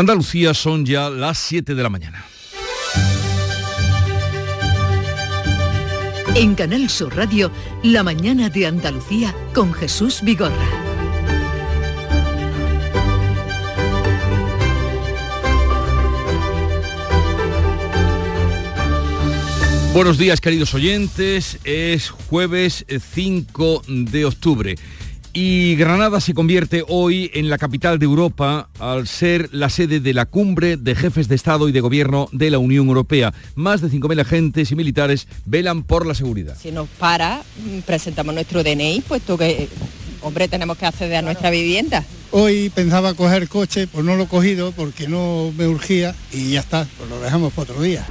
Andalucía son ya las 7 de la mañana. En Canal Sur Radio, La mañana de Andalucía con Jesús Vigorra. Buenos días queridos oyentes, es jueves 5 de octubre. Y Granada se convierte hoy en la capital de Europa al ser la sede de la cumbre de jefes de Estado y de Gobierno de la Unión Europea. Más de 5.000 agentes y militares velan por la seguridad. Si nos para, presentamos nuestro DNI, puesto que, hombre, tenemos que acceder a nuestra vivienda. Hoy pensaba coger coche, pues no lo he cogido porque no me urgía y ya está, pues lo dejamos para otro día.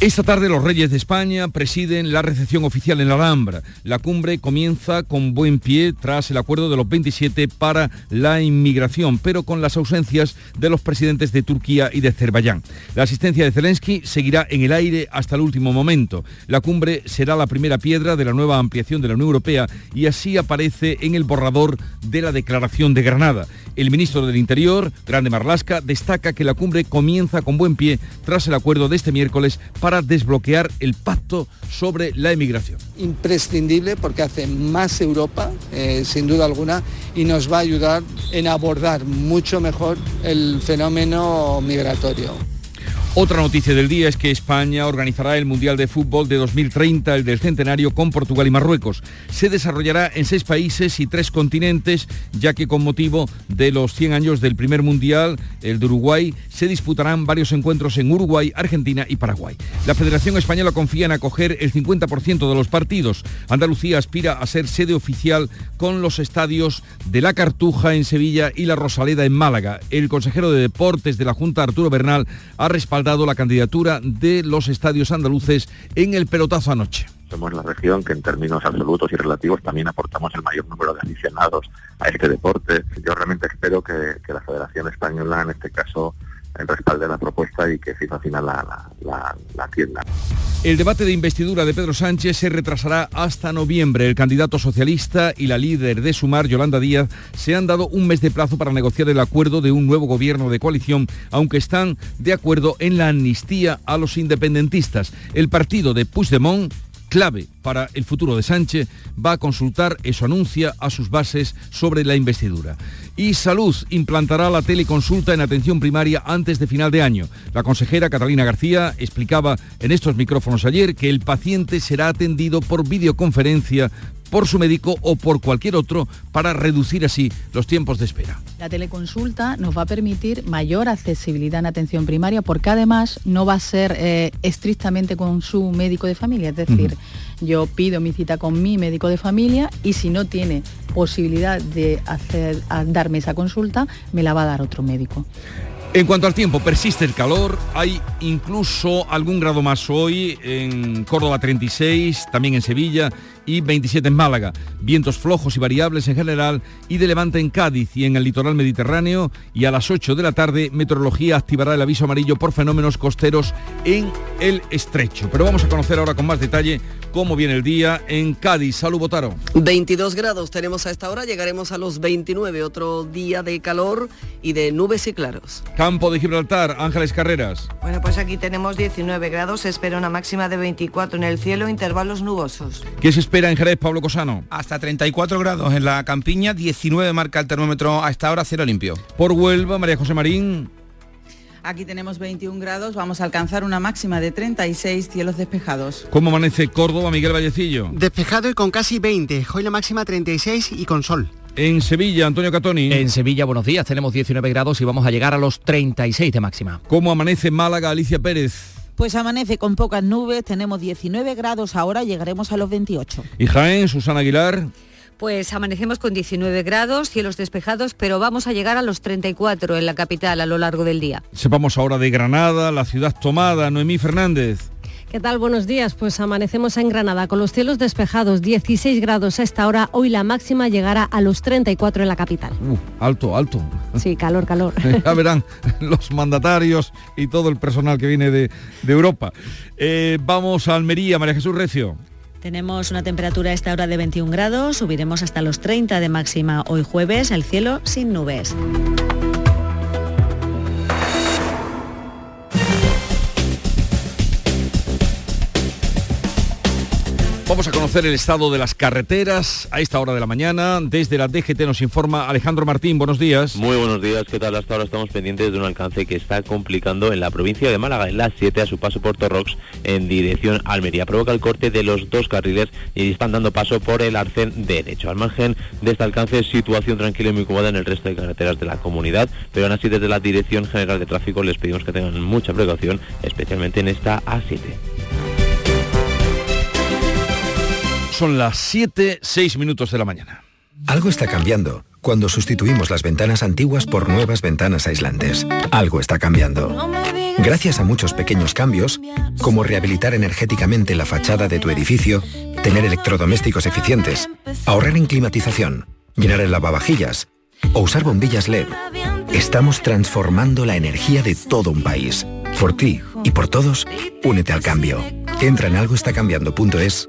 Esta tarde los Reyes de España presiden la recepción oficial en la Alhambra. La cumbre comienza con buen pie tras el acuerdo de los 27 para la inmigración, pero con las ausencias de los presidentes de Turquía y de Azerbaiyán. La asistencia de Zelensky seguirá en el aire hasta el último momento. La cumbre será la primera piedra de la nueva ampliación de la Unión Europea y así aparece en el borrador de la Declaración de Granada. El ministro del Interior, Grande Marlasca, destaca que la cumbre comienza con buen pie tras el acuerdo de este miércoles para desbloquear el pacto sobre la emigración. Imprescindible porque hace más Europa, eh, sin duda alguna, y nos va a ayudar en abordar mucho mejor el fenómeno migratorio. Otra noticia del día es que España organizará el Mundial de Fútbol de 2030, el del centenario, con Portugal y Marruecos. Se desarrollará en seis países y tres continentes, ya que con motivo de los 100 años del primer Mundial, el de Uruguay, se disputarán varios encuentros en Uruguay, Argentina y Paraguay. La Federación Española confía en acoger el 50% de los partidos. Andalucía aspira a ser sede oficial con los estadios de La Cartuja en Sevilla y La Rosaleda en Málaga. El consejero de Deportes de la Junta, Arturo Bernal, ha respaldado dado la candidatura de los estadios andaluces en el pelotazo anoche. Somos la región que en términos absolutos y relativos también aportamos el mayor número de aficionados a este deporte. Yo realmente espero que, que la Federación Española en este caso respalde la propuesta y que FIFA final la, la, la, tienda. El debate de investidura de Pedro Sánchez se retrasará hasta noviembre. El candidato socialista y la líder de Sumar, Yolanda Díaz, se han dado un mes de plazo para negociar el acuerdo de un nuevo gobierno de coalición, aunque están de acuerdo en la amnistía a los independentistas. El partido de Puigdemont clave para el futuro de Sánchez, va a consultar, eso anuncia, a sus bases sobre la investidura. Y Salud implantará la teleconsulta en atención primaria antes de final de año. La consejera Catalina García explicaba en estos micrófonos ayer que el paciente será atendido por videoconferencia por su médico o por cualquier otro para reducir así los tiempos de espera. La teleconsulta nos va a permitir mayor accesibilidad en atención primaria porque además no va a ser eh, estrictamente con su médico de familia, es decir, yo pido mi cita con mi médico de familia y si no tiene posibilidad de hacer, darme esa consulta, me la va a dar otro médico. En cuanto al tiempo, persiste el calor, hay incluso algún grado más hoy en Córdoba 36, también en Sevilla y 27 en Málaga. Vientos flojos y variables en general y de levante en Cádiz y en el litoral mediterráneo y a las 8 de la tarde Meteorología activará el aviso amarillo por fenómenos costeros en el estrecho. Pero vamos a conocer ahora con más detalle cómo viene el día en Cádiz. Salud, Botaro. 22 grados tenemos a esta hora, llegaremos a los 29, otro día de calor y de nubes y claros. Campo de Gibraltar, Ángeles Carreras. Bueno, pues aquí tenemos 19 grados, se espera una máxima de 24 en el cielo, intervalos nubosos. ¿Qué se espera en Jerez, Pablo Cosano? Hasta 34 grados en la campiña, 19 marca el termómetro a esta hora, cielo limpio. Por Huelva, María José Marín. Aquí tenemos 21 grados, vamos a alcanzar una máxima de 36 cielos despejados. ¿Cómo amanece Córdoba, Miguel Vallecillo? Despejado y con casi 20, hoy la máxima 36 y con sol. En Sevilla, Antonio Catoni. En Sevilla, buenos días, tenemos 19 grados y vamos a llegar a los 36 de máxima. ¿Cómo amanece Málaga, Alicia Pérez? Pues amanece con pocas nubes, tenemos 19 grados ahora, llegaremos a los 28. ¿Y Jaén, Susana Aguilar? Pues amanecemos con 19 grados, cielos despejados, pero vamos a llegar a los 34 en la capital a lo largo del día. Sepamos ahora de Granada, la ciudad tomada, Noemí Fernández. ¿Qué tal? Buenos días. Pues amanecemos en Granada con los cielos despejados, 16 grados a esta hora. Hoy la máxima llegará a los 34 en la capital. Uh, alto, alto. Sí, calor, calor. ya verán los mandatarios y todo el personal que viene de, de Europa. Eh, vamos a Almería, María Jesús Recio. Tenemos una temperatura a esta hora de 21 grados, subiremos hasta los 30 de máxima hoy jueves, el cielo sin nubes. Vamos a conocer el estado de las carreteras a esta hora de la mañana. Desde la DGT nos informa Alejandro Martín. Buenos días. Muy buenos días. ¿Qué tal? Hasta ahora estamos pendientes de un alcance que está complicando en la provincia de Málaga, en la 7 a su paso por Torrox en dirección Almería. Provoca el corte de los dos carriles y están dando paso por el arcén derecho. Al margen de este alcance, situación tranquila y muy cómoda en el resto de carreteras de la comunidad, pero aún así desde la Dirección General de Tráfico les pedimos que tengan mucha precaución, especialmente en esta A7. Son las 7, 6 minutos de la mañana. Algo está cambiando cuando sustituimos las ventanas antiguas por nuevas ventanas aislantes. Algo está cambiando. Gracias a muchos pequeños cambios, como rehabilitar energéticamente la fachada de tu edificio, tener electrodomésticos eficientes, ahorrar en climatización, llenar el lavavajillas o usar bombillas LED, estamos transformando la energía de todo un país. Por ti y por todos, únete al cambio. Entra en algoestacambiando.es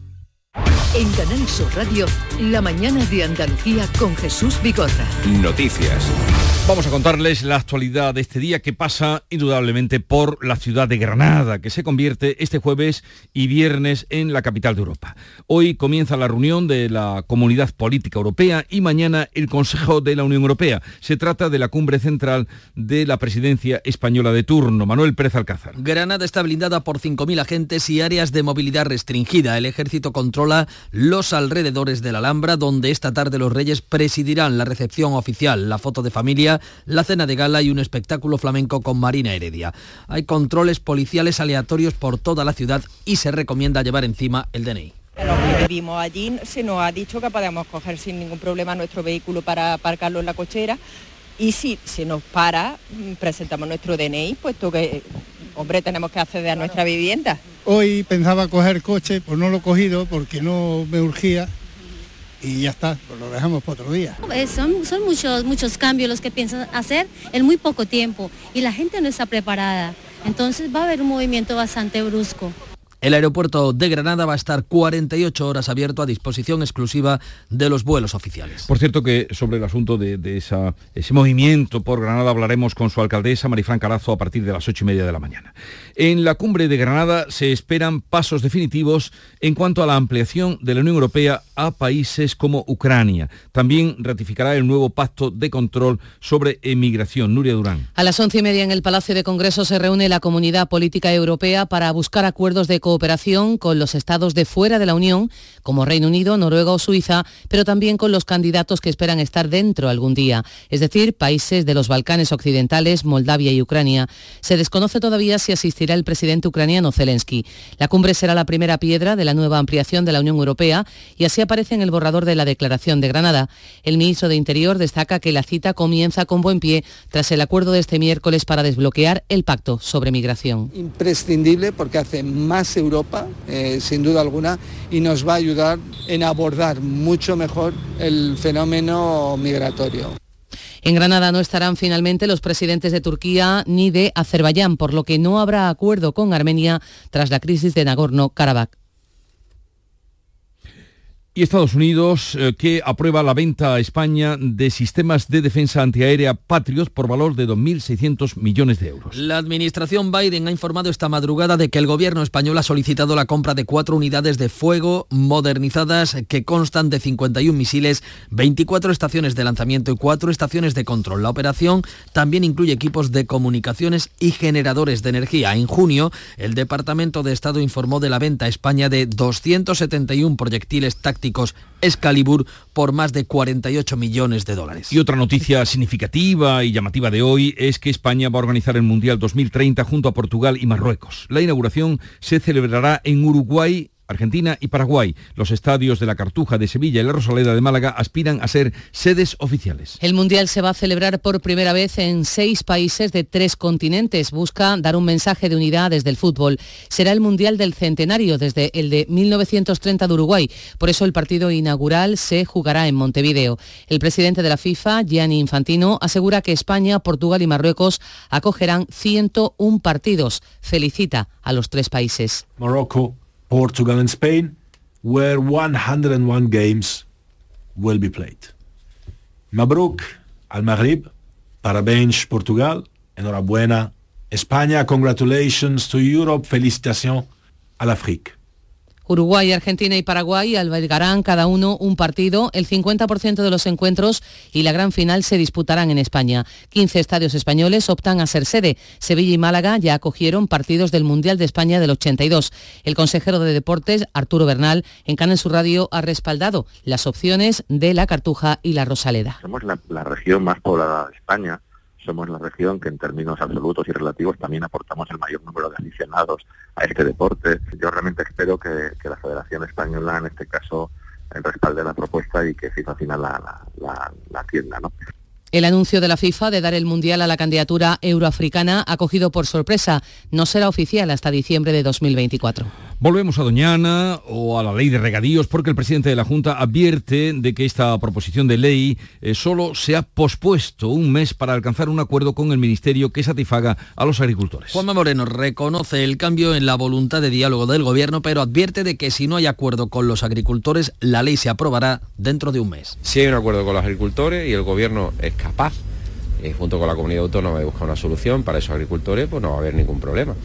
En Canal Sur Radio, la mañana de Andalucía con Jesús Bigorra. Noticias. Vamos a contarles la actualidad de este día que pasa indudablemente por la ciudad de Granada, que se convierte este jueves y viernes en la capital de Europa. Hoy comienza la reunión de la Comunidad Política Europea y mañana el Consejo de la Unión Europea. Se trata de la cumbre central de la presidencia española de turno. Manuel Pérez Alcázar. Granada está blindada por 5.000 agentes y áreas de movilidad restringida. El ejército controla los alrededores de la Alhambra, donde esta tarde los reyes presidirán la recepción oficial, la foto de familia, la cena de gala y un espectáculo flamenco con Marina Heredia. Hay controles policiales aleatorios por toda la ciudad y se recomienda llevar encima el DNI. Los que vivimos allí se nos ha dicho que podemos coger sin ningún problema nuestro vehículo para aparcarlo en la cochera y si se nos para, mm, presentamos nuestro DNI, puesto que, hombre, tenemos que acceder a nuestra vivienda. Hoy pensaba coger coche, pues no lo he cogido porque no me urgía y ya está, pues lo dejamos para otro día. Eh, Son, son muchos, muchos cambios los que piensan hacer en muy poco tiempo y la gente no está preparada. Entonces va a haber un movimiento bastante brusco. El aeropuerto de Granada va a estar 48 horas abierto a disposición exclusiva de los vuelos oficiales. Por cierto que sobre el asunto de, de esa- ese movimiento por Granada hablaremos con su alcaldesa Marifran Carazo a partir de las ocho y media de la mañana. En la cumbre de Granada se esperan pasos definitivos en cuanto a la ampliación de la Unión Europea a países como Ucrania. También ratificará el nuevo pacto de control sobre emigración. Nuria Durán. A las once y media en el Palacio de Congreso se reúne la Comunidad Política Europea para buscar acuerdos de cooperación con los estados de fuera de la Unión, como Reino Unido, Noruega o Suiza, pero también con los candidatos que esperan estar dentro algún día, es decir, países de los Balcanes Occidentales, Moldavia y Ucrania. Se desconoce todavía si asistirá el presidente ucraniano Zelensky. La cumbre será la primera piedra de la nueva ampliación de la Unión Europea y así aparece en el borrador de la Declaración de Granada. El ministro de Interior destaca que la cita comienza con buen pie tras el acuerdo de este miércoles para desbloquear el pacto sobre migración. imprescindible porque hace más Europa, eh, sin duda alguna, y nos va a ayudar en abordar mucho mejor el fenómeno migratorio. En Granada no estarán finalmente los presidentes de Turquía ni de Azerbaiyán, por lo que no habrá acuerdo con Armenia tras la crisis de Nagorno-Karabaj. Y Estados Unidos, eh, que aprueba la venta a España de sistemas de defensa antiaérea Patriot por valor de 2.600 millones de euros. La administración Biden ha informado esta madrugada de que el gobierno español ha solicitado la compra de cuatro unidades de fuego modernizadas que constan de 51 misiles, 24 estaciones de lanzamiento y cuatro estaciones de control. La operación también incluye equipos de comunicaciones y generadores de energía. En junio, el Departamento de Estado informó de la venta a España de 271 proyectiles tácticos Por más de 48 millones de dólares. Y otra noticia significativa y llamativa de hoy es que España va a organizar el Mundial 2030 junto a Portugal y Marruecos. La inauguración se celebrará en Uruguay Argentina y Paraguay. Los estadios de la Cartuja de Sevilla y la Rosaleda de Málaga aspiran a ser sedes oficiales. El Mundial se va a celebrar por primera vez en seis países de tres continentes. Busca dar un mensaje de unidad desde el fútbol. Será el Mundial del Centenario desde el de 1930 de Uruguay. Por eso el partido inaugural se jugará en Montevideo. El presidente de la FIFA, Gianni Infantino, asegura que España, Portugal y Marruecos acogerán 101 partidos. Felicita a los tres países. Morocco, Portugal and Spain, where 101 games will be played. Mabruk al Maghrib, parabéns Portugal, enhorabuena España, congratulations to Europe, felicitación a l'Afrique. Uruguay, Argentina y Paraguay albergarán cada uno un partido. El 50% de los encuentros y la gran final se disputarán en España. 15 estadios españoles optan a ser sede. Sevilla y Málaga ya acogieron partidos del Mundial de España del 82. El consejero de Deportes, Arturo Bernal, en Canal Sur Radio ha respaldado las opciones de la Cartuja y la Rosaleda. Somos la, la región más poblada de España somos la región que en términos absolutos y relativos también aportamos el mayor número de aficionados a este deporte. Yo realmente espero que, la Federación Española, en este caso, respalde la propuesta y que FIFA final la, la, la tienda. ¿no? El anuncio de la FIFA de dar el Mundial a la candidatura euroafricana ha cogido por sorpresa. No será oficial hasta diciembre de 2024. Volvemos a Doñana o a la ley de regadíos porque el presidente de la Junta advierte de que esta proposición de ley eh, solo se ha pospuesto un mes para alcanzar un acuerdo con el Ministerio que satisfaga a los agricultores. Juanma Moreno reconoce el cambio en la voluntad de diálogo del Gobierno, pero advierte de que si no hay acuerdo con los agricultores, la ley se aprobará dentro de un mes. Si hay un acuerdo con los agricultores y el Gobierno es capaz junto con la comunidad autónoma de buscar una solución para esos agricultores, pues no va a haber ningún problema.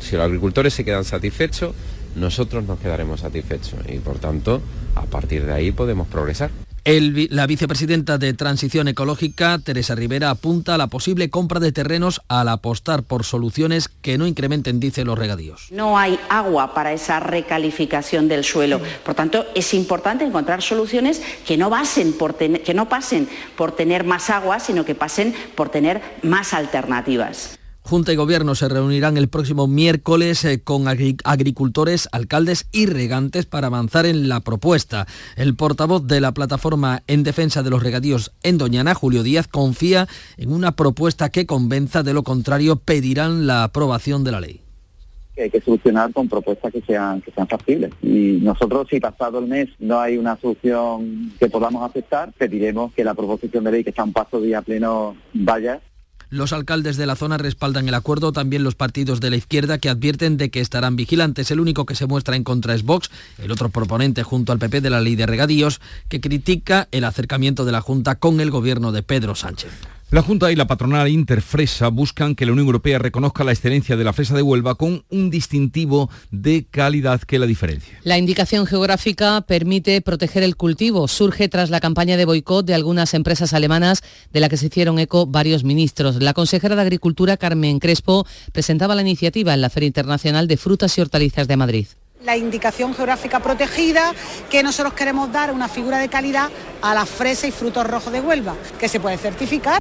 Si los agricultores se quedan satisfechos, nosotros nos quedaremos satisfechos y por tanto, a partir de ahí podemos progresar la vicepresidenta de Transición Ecológica, Teresa Rivera, apunta a la posible compra de terrenos al apostar por soluciones que no incrementen, dice, los regadíos. No hay agua para esa recalificación del suelo. Por tanto, es importante encontrar soluciones que no, por que no pasen por tener más agua, sino que pasen por tener más alternativas. Junta y Gobierno se reunirán el próximo miércoles eh, con agricultores, alcaldes y regantes para avanzar en la propuesta. El portavoz de la plataforma en defensa de los regadíos en Doñana, Julio Díaz, confía en una propuesta que convenza, de lo contrario pedirán la aprobación de la ley hay que solucionar con propuestas que sean que sean factibles. Y nosotros, si pasado el mes no hay una solución que podamos aceptar, pediremos que la proposición de ley que está en paso día pleno vaya los alcaldes de la zona respaldan el acuerdo, también los partidos de la izquierda que advierten de que estarán vigilantes. El único que se muestra en contra es Vox, el otro proponente junto al PP de la ley de regadíos, que critica el acercamiento de la Junta con el gobierno de Pedro Sánchez. La Junta y la patronal Interfresa buscan que la Unión Europea reconozca la excelencia de la fresa de Huelva con un distintivo de calidad que la diferencia. La indicación geográfica permite proteger el cultivo. Surge tras la campaña de boicot de algunas empresas alemanas de la que se hicieron eco varios ministros. La consejera de Agricultura, Carmen Crespo, presentaba la iniciativa en la Feria Internacional de Frutas y Hortalizas de Madrid la indicación geográfica protegida, que nosotros queremos dar una figura de calidad a la fresa y frutos rojos de Huelva, que se puede certificar.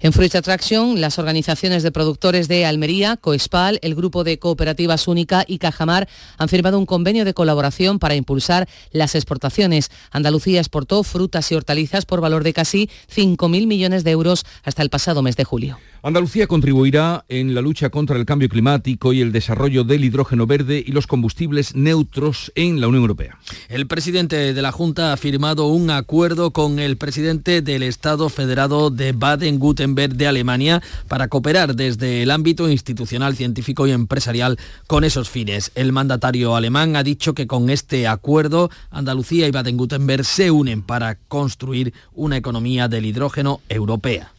En Fruit Attraction, las organizaciones de productores de Almería, Coespal, el grupo de cooperativas Única y Cajamar han firmado un convenio de colaboración para impulsar las exportaciones. Andalucía exportó frutas y hortalizas por valor de casi 5.000 millones de euros hasta el pasado mes de julio. Andalucía contribuirá en la lucha contra el cambio climático y el desarrollo del hidrógeno verde y los combustibles neutros en la Unión Europea. El presidente de la Junta ha firmado un acuerdo con el presidente del Estado Federado de Baden-Württemberg de Alemania para cooperar desde el ámbito institucional, científico y empresarial con esos fines. El mandatario alemán ha dicho que con este acuerdo Andalucía y Baden-Württemberg se unen para construir una economía del hidrógeno europea.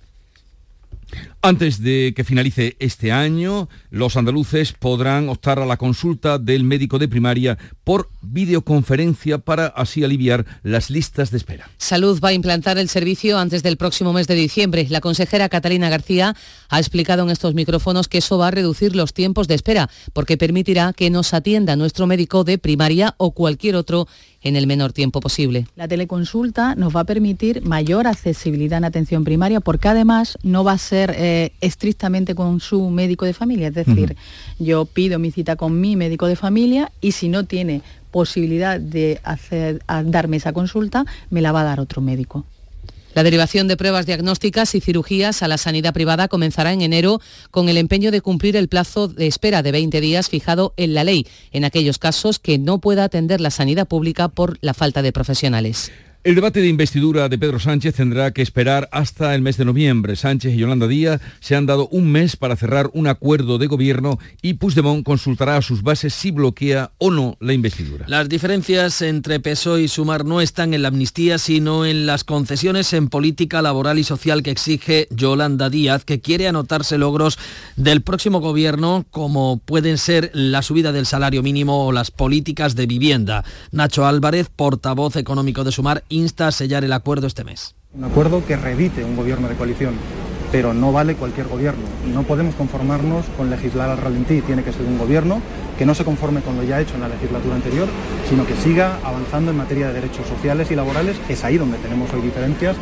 Antes de que finalice este año, los andaluces podrán optar a la consulta del médico de primaria por videoconferencia para así aliviar las listas de espera. Salud va a implantar el servicio antes del próximo mes de diciembre. La consejera Catalina García ha explicado en estos micrófonos que eso va a reducir los tiempos de espera porque permitirá que nos atienda nuestro médico de primaria o cualquier otro en el menor tiempo posible. La teleconsulta nos va a permitir mayor accesibilidad en atención primaria porque además no va a ser eh, estrictamente con su médico de familia. Es decir, yo pido mi cita con mi médico de familia y si no tiene posibilidad de hacer, darme esa consulta, me la va a dar otro médico. La derivación de pruebas diagnósticas y cirugías a la sanidad privada comenzará en enero con el empeño de cumplir el plazo de espera de 20 días fijado en la ley, en aquellos casos que no pueda atender la sanidad pública por la falta de profesionales. El debate de investidura de Pedro Sánchez tendrá que esperar hasta el mes de noviembre. Sánchez y Yolanda Díaz se han dado un mes para cerrar un acuerdo de gobierno y Puigdemont consultará a sus bases si bloquea o no la investidura. Las diferencias entre PSOE y Sumar no están en la amnistía, sino en las concesiones en política laboral y social que exige Yolanda Díaz, que quiere anotarse logros del próximo gobierno, como pueden ser la subida del salario mínimo o las políticas de vivienda. Nacho Álvarez, portavoz económico de Sumar, insta a sellar el acuerdo este mes. Un acuerdo que revite un gobierno de coalición, pero no vale cualquier gobierno. No podemos conformarnos con legislar al ralentí. Tiene que ser un gobierno que no se conforme con lo ya hecho en la legislatura anterior, sino que siga avanzando en materia de derechos sociales y laborales. Es ahí donde tenemos hoy diferencias.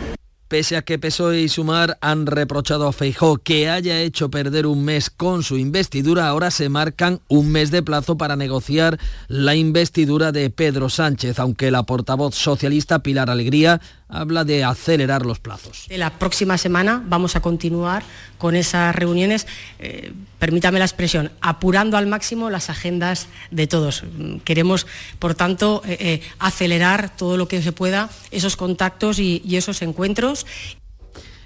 Pese a que PSOE y Sumar han reprochado a Feijó que haya hecho perder un mes con su investidura, ahora se marcan un mes de plazo para negociar la investidura de Pedro Sánchez, aunque la portavoz socialista Pilar Alegría habla de acelerar los plazos. La próxima semana vamos a continuar con esas reuniones, eh, permítame la expresión, apurando al máximo las agendas de todos. Queremos, por tanto, eh, eh, acelerar todo lo que se pueda esos contactos y esos encuentros.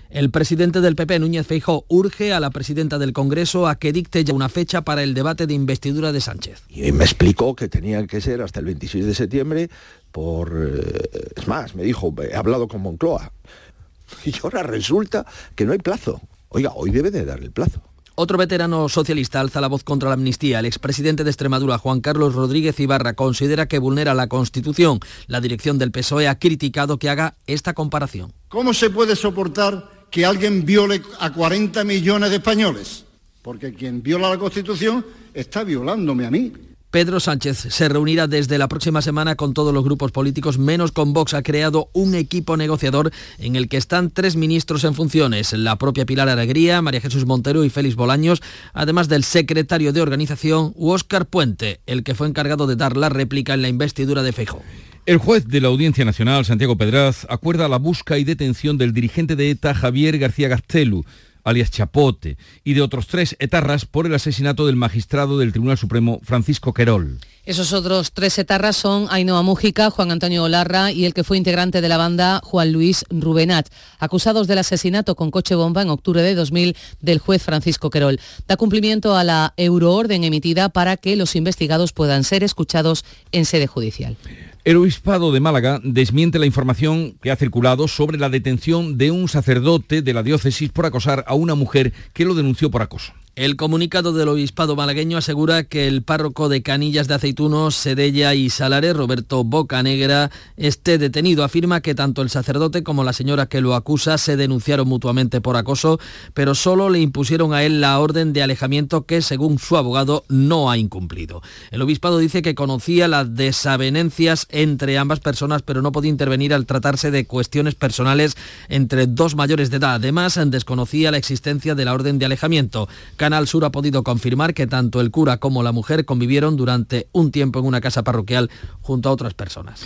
El presidente del PP, Núñez Feijó, urge a la presidenta del Congreso a que dicte ya una fecha para el debate de investidura de Sánchez. Y me explicó que tenía que ser hasta el 26 de septiembre por... eh, es más, me dijo, he hablado con Moncloa. Y ahora resulta que no hay plazo. Oiga, hoy debe de dar el plazo. Otro veterano socialista alza la voz contra la amnistía. El expresidente de Extremadura, Juan Carlos Rodríguez Ibarra, considera que vulnera la Constitución. La dirección del PSOE ha criticado que haga esta comparación. ¿Cómo se puede soportar que alguien viole a 40 millones de españoles? Porque quien viola la Constitución está violándome a mí. Pedro Sánchez se reunirá desde la próxima semana con todos los grupos políticos, menos con Vox. Ha creado un equipo negociador en el que están tres ministros en funciones, la propia Pilar Alegría, María Jesús Montero y Félix Bolaños, además del secretario de organización, Óscar Puente, el que fue encargado de dar la réplica en la investidura de Feijóo. El juez de la Audiencia Nacional, Santiago Pedraz, acuerda la busca y detención del dirigente de ETA, Javier García Gastelu, alias Chapote, y de otros tres etarras por el asesinato del magistrado del Tribunal Supremo, Francisco Querol. Esos otros tres etarras son Ainhoa Mújica, Juan Antonio Olarra y el que fue integrante de la banda Juan Luis Rubenat, acusados del asesinato con coche bomba en octubre de 2000 del juez Francisco Querol. Da cumplimiento a la euroorden emitida para que los investigados puedan ser escuchados en sede judicial. El obispado de Málaga desmiente la información que ha circulado sobre la detención de un sacerdote de la diócesis por acosar a una mujer que lo denunció por acoso. El comunicado del obispado malagueño asegura que el párroco de Canillas de Aceitunos, Sedella y Salares, Roberto Bocanegra, esté detenido. Afirma que tanto el sacerdote como la señora que lo acusa se denunciaron mutuamente por acoso, pero solo le impusieron a él la orden de alejamiento que, según su abogado, no ha incumplido. El obispado dice que conocía las desavenencias entre ambas personas, pero no podía intervenir al tratarse de cuestiones personales entre dos mayores de edad. Además, desconocía la existencia de la orden de alejamiento. Canal Sur ha podido confirmar que tanto el cura como la mujer convivieron durante un tiempo en una casa parroquial junto a otras personas.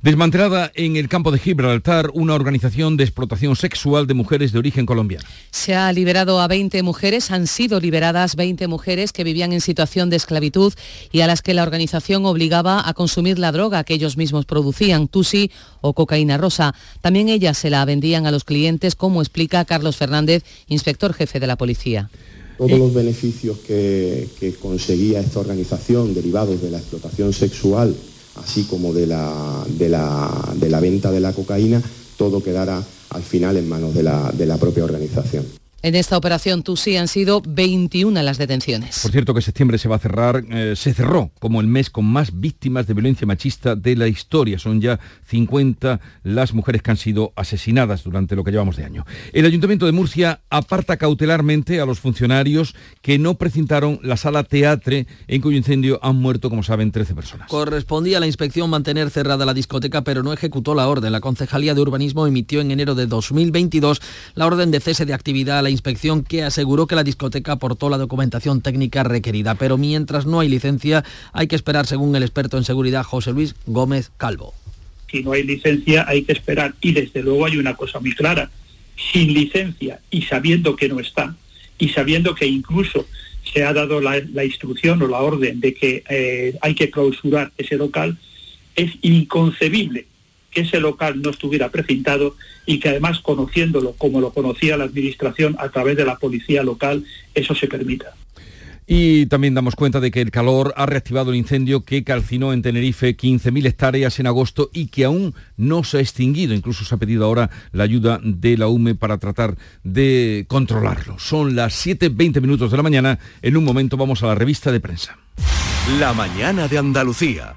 Desmantelada en el campo de Gibraltar una organización de explotación sexual de mujeres de origen colombiano. Se ha liberado a 20 mujeres, han sido liberadas 20 mujeres que vivían en situación de esclavitud y a las que la organización obligaba a consumir la droga que ellos mismos producían, tusi o cocaína rosa. También ellas se la vendían a los clientes, como explica Carlos Fernández, inspector jefe de la policía. Todos los beneficios que, que conseguía esta organización derivados de la explotación sexual así como de la, de la, de la venta de la cocaína, todo quedará al final en manos de la, de la propia organización. En esta operación TUSI han sido 21 las detenciones. Por cierto que septiembre se va a cerrar, eh, se cerró como el mes con más víctimas de violencia machista de la historia. Son ya 50 las mujeres que han sido asesinadas durante lo que llevamos de año. El Ayuntamiento de Murcia aparta cautelarmente a los funcionarios que no precintaron la sala teatre en cuyo incendio han muerto, como saben, 13 personas. Correspondía a la inspección mantener cerrada la discoteca, pero no ejecutó la orden. La Concejalía de Urbanismo emitió en enero de 2022 la orden de cese de actividad a la inspección que aseguró que la discoteca aportó la documentación técnica requerida. Pero mientras no hay licencia, hay que esperar, según el experto en seguridad José Luis Gómez Calvo. Si no hay licencia, hay que esperar. Y desde luego hay una cosa muy clara. Sin licencia y sabiendo que no está, y sabiendo que incluso se ha dado la, instrucción o la orden de que eh, hay que clausurar ese local, es inconcebible que ese local no estuviera precintado y que además conociéndolo como lo conocía la Administración a través de la policía local, eso se permita. Y también damos cuenta de que el calor ha reactivado el incendio que calcinó en Tenerife 15.000 hectáreas en agosto y que aún no se ha extinguido. Incluso se ha pedido ahora la ayuda de la UME para tratar de controlarlo. Son las 7.20 minutos de la mañana. En un momento vamos a la revista de prensa. La mañana de Andalucía.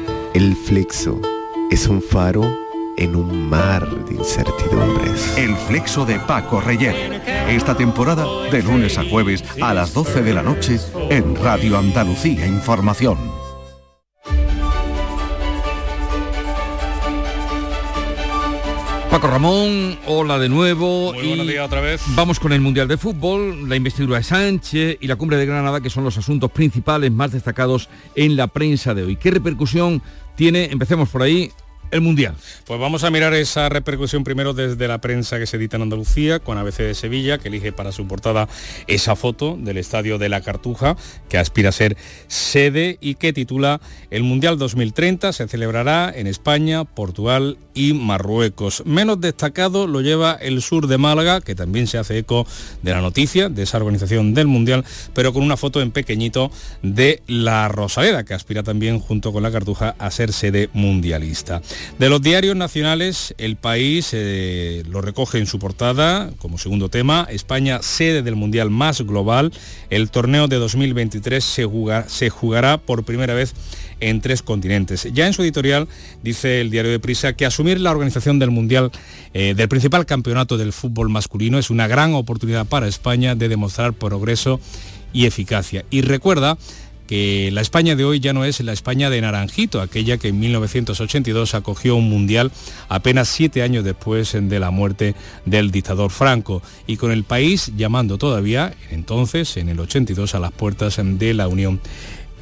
El flexo es un faro en un mar de incertidumbres. El flexo de Paco Reyer. Esta temporada de lunes a jueves a las 12 de la noche en Radio Andalucía Información. Paco Ramón, hola de nuevo. Muy buenos días otra vez. Vamos con el Mundial de Fútbol, la investidura de Sánchez y la cumbre de Granada, que son los asuntos principales más destacados en la prensa de hoy. ¿Qué repercusión tiene, empecemos por ahí, el Mundial. Pues vamos a mirar esa repercusión primero desde la prensa que se edita en Andalucía, con ABC de Sevilla, que elige para su portada esa foto del estadio de la Cartuja, que aspira a ser sede y que titula El Mundial 2030 se celebrará en España, Portugal y Marruecos. Menos destacado lo lleva el sur de Málaga, que también se hace eco de la noticia de esa organización del Mundial, pero con una foto en pequeñito de la Rosaleda, que aspira también junto con la Cartuja a ser sede mundialista. De los diarios nacionales, el país eh, lo recoge en su portada como segundo tema, España sede del Mundial más global, el torneo de 2023 se, se jugará por primera vez en tres continentes. Ya en su editorial dice el diario de Prisa que asumir la organización del Mundial, eh, del principal campeonato del fútbol masculino, es una gran oportunidad para España de demostrar progreso y eficacia. Y recuerda la España de hoy ya no es la España de Naranjito, aquella que en 1982 acogió un mundial apenas siete años después de la muerte del dictador Franco y con el país llamando todavía entonces en el 82 a las puertas de la Unión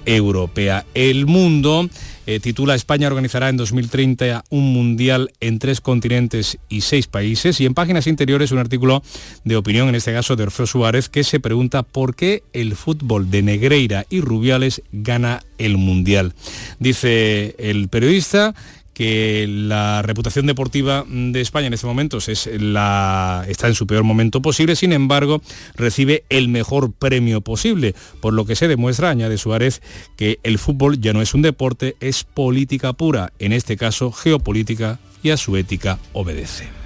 Europea. El mundo eh, titula España organizará en 2030 un mundial en tres continentes y seis países y en páginas interiores un artículo de opinión, en este caso de Orfeo Suárez, que se pregunta por qué el fútbol de Negreira y Rubiales gana el mundial. Dice el periodista que la reputación deportiva de España en este momento es la, está en su peor momento posible, sin embargo, recibe el mejor premio posible, por lo que se demuestra, añade Suárez, que el fútbol ya no es un deporte, es política pura, en este caso geopolítica, y a su ética obedece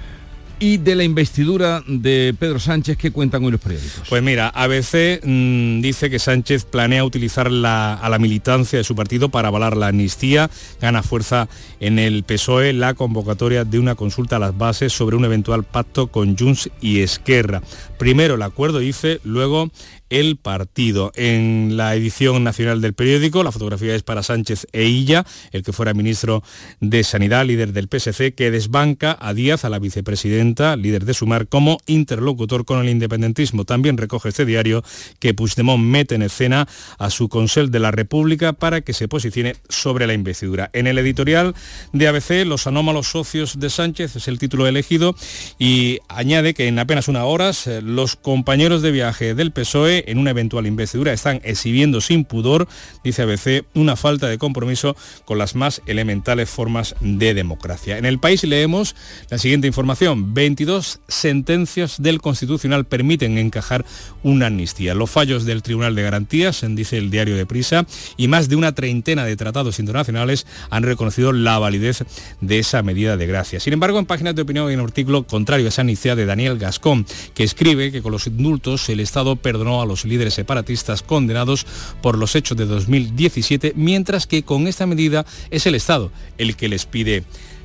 y de la investidura de Pedro Sánchez que cuentan hoy los periódicos. Pues mira, ABC mmm, dice que Sánchez planea utilizar la, a la militancia de su partido para avalar la amnistía, gana fuerza en el PSOE la convocatoria de una consulta a las bases sobre un eventual pacto con Junts y Esquerra. Primero el acuerdo dice, luego el partido. En la edición nacional del periódico, la fotografía es para Sánchez e Illa, el que fuera ministro de Sanidad, líder del PSC, que desbanca a Díaz, a la vicepresidenta, líder de Sumar, como interlocutor con el independentismo. También recoge este diario que Puigdemont mete en escena a su Consell de la República para que se posicione sobre la investidura. En el editorial de ABC, Los anómalos socios de Sánchez es el título elegido y añade que en apenas unas horas eh, los compañeros de viaje del PSOE en una eventual investidura están exhibiendo sin pudor, dice ABC, una falta de compromiso con las más elementales formas de democracia. En el país leemos la siguiente información. 22 sentencias del Constitucional permiten encajar una amnistía. Los fallos del Tribunal de Garantías, dice el diario de Prisa, y más de una treintena de tratados internacionales han reconocido la validez de esa medida de gracia. Sin embargo, en páginas de opinión hay un artículo contrario a esa amnistía de Daniel Gascón, que escribe que con los indultos el Estado perdonó a los líderes separatistas condenados por los hechos de 2017, mientras que con esta medida es el Estado el que les pide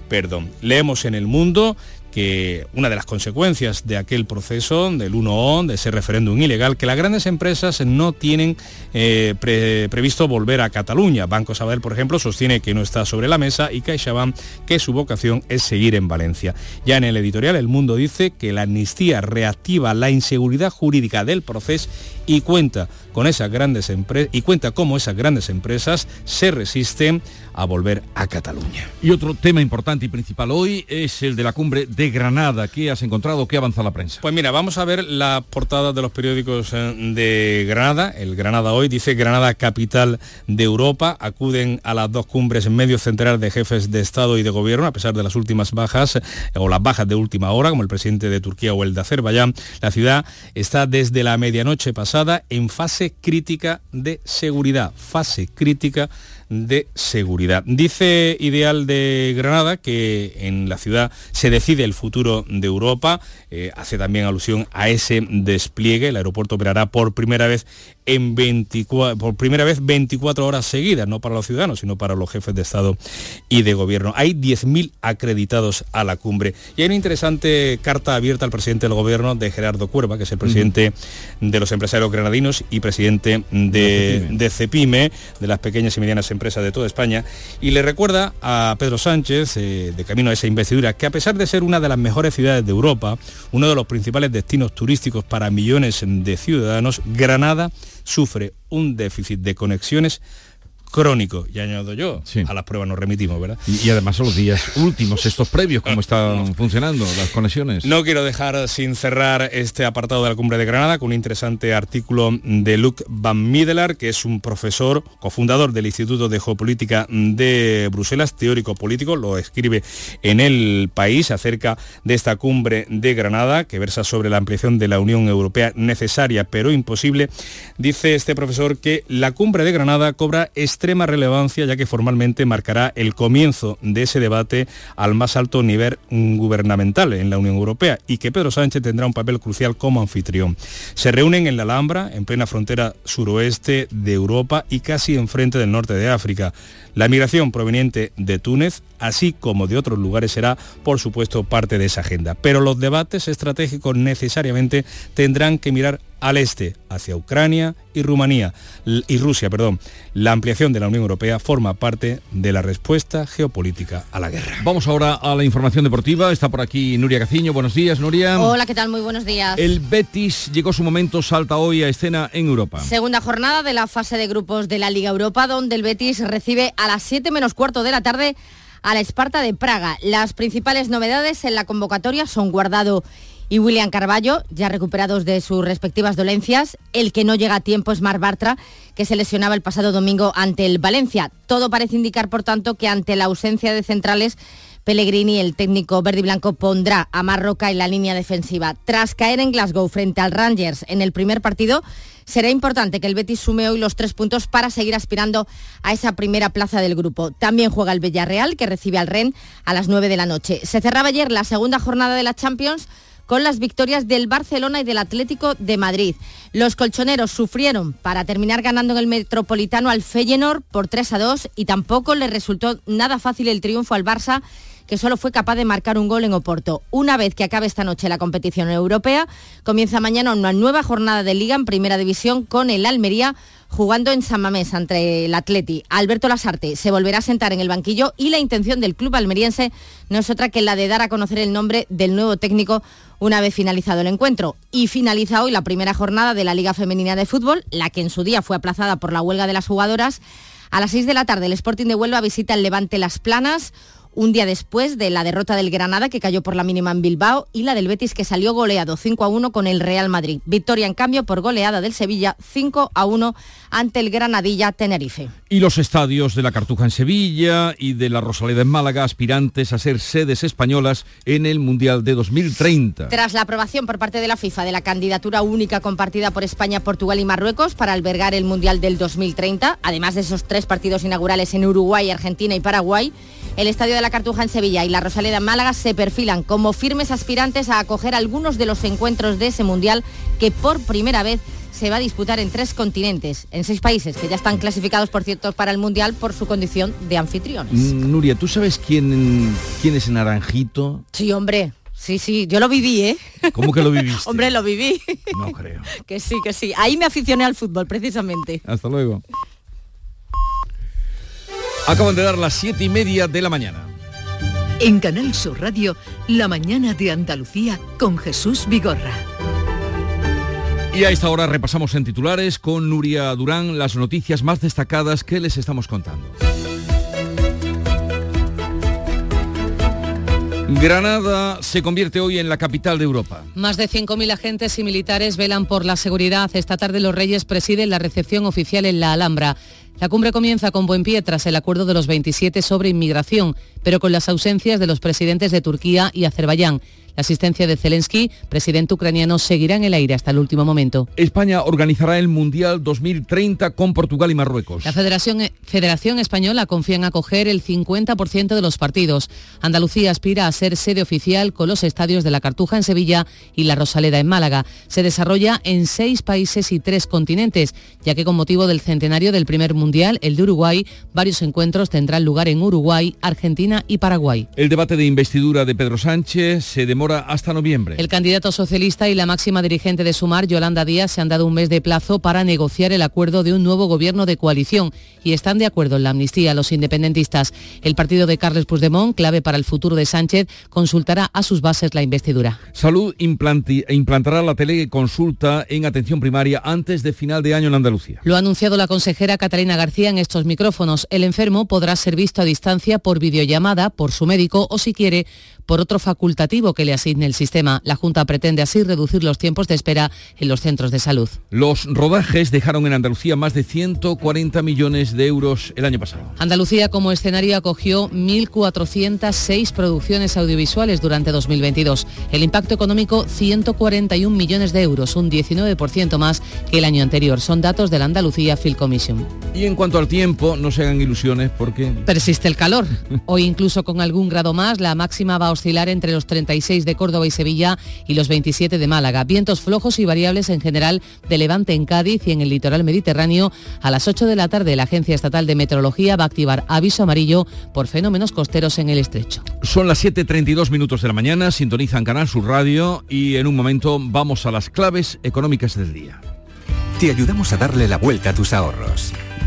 perdón. Leemos en el mundo que una de las consecuencias de aquel proceso, del 1ON, de ese referéndum ilegal, que las grandes empresas no tienen eh, previsto volver a Cataluña. Banco Sabadell, por ejemplo, sostiene que no está sobre la mesa y CaixaBank que su vocación es seguir en Valencia. Ya en el editorial El Mundo dice que la amnistía reactiva la inseguridad jurídica del proceso y cuenta con esas grandes empresas y cuenta cómo esas grandes empresas se resisten a volver a Cataluña. Y otro tema importante y principal hoy es el de la cumbre de Granada. ¿Qué has encontrado? ¿Qué avanza la prensa? Pues mira, vamos a ver la portada de los periódicos eh, de Granada. El Granada hoy dice Granada capital de Europa. Acuden a las dos cumbres en medio centenar de jefes de Estado y de Gobierno, a pesar de las últimas bajas o las bajas de última hora, como el presidente de Turquía o el de Azerbaiyán. La ciudad está desde la medianoche pasada en fase crítica de seguridad. Fase crítica de seguridad. Dice Ideal de Granada que en la ciudad se decide el futuro de Europa, eh, hace también alusión a ese despliegue, el aeropuerto operará por primera vez en 24, por primera vez 24 horas seguidas, no para los ciudadanos, sino para los jefes de Estado y de Gobierno. Hay 10.000 acreditados a la cumbre. Y hay una interesante carta abierta al presidente del Gobierno de Gerardo Cuerva, que es el presidente de los empresarios granadinos y presidente de, de Cepime, de las pequeñas y medianas empresas de toda España, y le recuerda a Pedro Sánchez, eh, de camino a esa investidura, que a pesar de ser una de las mejores ciudades de Europa, uno de los principales destinos turísticos para millones de ciudadanos, Granada sufre un déficit de conexiones crónico, y añado yo, a las pruebas nos remitimos, ¿verdad? Y, además son los días últimos, estos previos, cómo están funcionando las conexiones. No quiero dejar sin cerrar este apartado de la Cumbre de Granada con un interesante artículo de Luc Van Middelaar, que es un profesor, cofundador del Instituto de Geopolítica de Bruselas, teórico político, lo escribe en el país acerca de esta Cumbre de Granada, que versa sobre la ampliación de la Unión Europea necesaria pero imposible. Dice este profesor que la Cumbre de Granada cobra extrema relevancia ya que formalmente marcará el comienzo de ese debate al más alto nivel gubernamental en la Unión Europea y que Pedro Sánchez tendrá un papel crucial como anfitrión. Se reúnen en la Alhambra, en plena frontera suroeste de Europa y casi enfrente del norte de África. La migración proveniente de Túnez, así como de otros lugares, será, por supuesto, parte de esa agenda. Pero los debates estratégicos necesariamente tendrán que mirar al este, hacia Ucrania y Rumanía y Rusia, perdón. La ampliación de la Unión Europea forma parte de la respuesta geopolítica a la guerra. Vamos ahora a la información deportiva. Está por aquí Nuria Caciño. Buenos días, Nuria. Hola, ¿qué tal? Muy buenos días. El Betis llegó su momento, salta hoy a escena en Europa. Segunda jornada de la fase de grupos de la Liga Europa, donde el Betis recibe a las 7 menos cuarto de la tarde a la Esparta de Praga. Las principales novedades en la convocatoria son Guardado y William Carballo, ya recuperados de sus respectivas dolencias. El que no llega a tiempo es Mar Bartra, que se lesionaba el pasado domingo ante el Valencia. Todo parece indicar, por tanto, que ante la ausencia de centrales, Pellegrini, el técnico verde y blanco, pondrá a Marroca en la línea defensiva. Tras caer en Glasgow frente al Rangers en el primer partido, será importante que el Betis sume hoy los tres puntos para seguir aspirando a esa primera plaza del grupo. También juega el Villarreal, que recibe al Ren a las 9 de la noche. Se cerraba ayer la segunda jornada de la Champions con las victorias del Barcelona y del Atlético de Madrid. Los colchoneros sufrieron para terminar ganando en el Metropolitano al Feyenoord por 3 a 2 y tampoco les resultó nada fácil el triunfo al Barça que solo fue capaz de marcar un gol en Oporto. Una vez que acabe esta noche la competición europea, comienza mañana una nueva jornada de liga en primera división con el Almería jugando en San Mamés ante el Atleti. Alberto Lasarte se volverá a sentar en el banquillo y la intención del club almeriense no es otra que la de dar a conocer el nombre del nuevo técnico una vez finalizado el encuentro. Y finaliza hoy la primera jornada de la Liga Femenina de Fútbol, la que en su día fue aplazada por la huelga de las jugadoras. A las 6 de la tarde el Sporting de Huelva visita el Levante Las Planas, un día después de la derrota del Granada que cayó por la mínima en Bilbao y la del Betis que salió goleado 5 a 1 con el Real Madrid. Victoria en cambio por goleada del Sevilla 5 a 1 ante el Granadilla Tenerife. Y los estadios de la Cartuja en Sevilla y de la Rosaleda en Málaga aspirantes a ser sedes españolas en el Mundial de 2030. Tras la aprobación por parte de la FIFA de la candidatura única compartida por España, Portugal y Marruecos para albergar el Mundial del 2030, además de esos tres partidos inaugurales en Uruguay, Argentina y Paraguay, el Estadio de la Cartuja en Sevilla y la Rosaleda en Málaga se perfilan como firmes aspirantes a acoger algunos de los encuentros de ese Mundial que por primera vez se va a disputar en tres continentes, en seis países que ya están clasificados, por cierto, para el Mundial por su condición de anfitriones. Mm, Nuria, ¿tú sabes quién, quién es Naranjito? Sí, hombre. Sí, sí, yo lo viví, ¿eh? ¿Cómo que lo viviste? hombre, lo viví. No creo. que sí, que sí. Ahí me aficioné al fútbol, precisamente. Hasta luego. Acaban de dar las siete y media de la mañana. En Canal Sur Radio, La mañana de Andalucía con Jesús Vigorra. Y a esta hora repasamos en titulares con Nuria Durán las noticias más destacadas que les estamos contando. Granada se convierte hoy en la capital de Europa. Más de 5.000 agentes y militares velan por la seguridad. Esta tarde los Reyes presiden la recepción oficial en la Alhambra. La cumbre comienza con buen pie tras el acuerdo de los 27 sobre inmigración, pero con las ausencias de los presidentes de Turquía y Azerbaiyán. La asistencia de Zelensky, presidente ucraniano, seguirá en el aire hasta el último momento. España organizará el Mundial 2030 con Portugal y Marruecos. La Federación, Federación Española confía en acoger el 50% de los partidos. Andalucía aspira a ser sede oficial con los estadios de la Cartuja en Sevilla y la Rosaleda en Málaga. Se desarrolla en seis países y tres continentes, ya que con motivo del centenario del primer Mundial, el de Uruguay, varios encuentros tendrán lugar en Uruguay, Argentina y Paraguay. El debate de investidura de Pedro Sánchez se demora hasta noviembre. El candidato socialista y la máxima dirigente de Sumar, Yolanda Díaz, se han dado un mes de plazo para negociar el acuerdo de un nuevo gobierno de coalición y están de acuerdo en la amnistía a los independentistas. El partido de Carles Puigdemont, clave para el futuro de Sánchez, consultará a sus bases la investidura. Salud implantará la teleconsulta en atención primaria antes de final de año en Andalucía. Lo ha anunciado la consejera Catalina García en estos micrófonos. El enfermo podrá ser visto a distancia por videollamada por su médico o si quiere por otro facultativo que le asigne el sistema. La Junta pretende así reducir los tiempos de espera en los centros de salud. Los rodajes dejaron en Andalucía más de 140 millones de euros el año pasado. Andalucía como escenario acogió 1.406 producciones audiovisuales durante 2022. El impacto económico 141 millones de euros, un 19% más que el año anterior. Son datos de la Andalucía Film Commission. Y en cuanto al tiempo, no se hagan ilusiones porque... Persiste el calor. Hoy incluso con algún grado más, la máxima va a oscilar entre los 36 de Córdoba y Sevilla y los 27 de Málaga. Vientos flojos y variables en general de levante en Cádiz y en el litoral mediterráneo. A las 8 de la tarde la Agencia Estatal de Meteorología va a activar aviso amarillo por fenómenos costeros en el estrecho. Son las 7.32 minutos de la mañana, sintonizan Canal Sur Radio y en un momento vamos a las claves económicas del día. Te ayudamos a darle la vuelta a tus ahorros.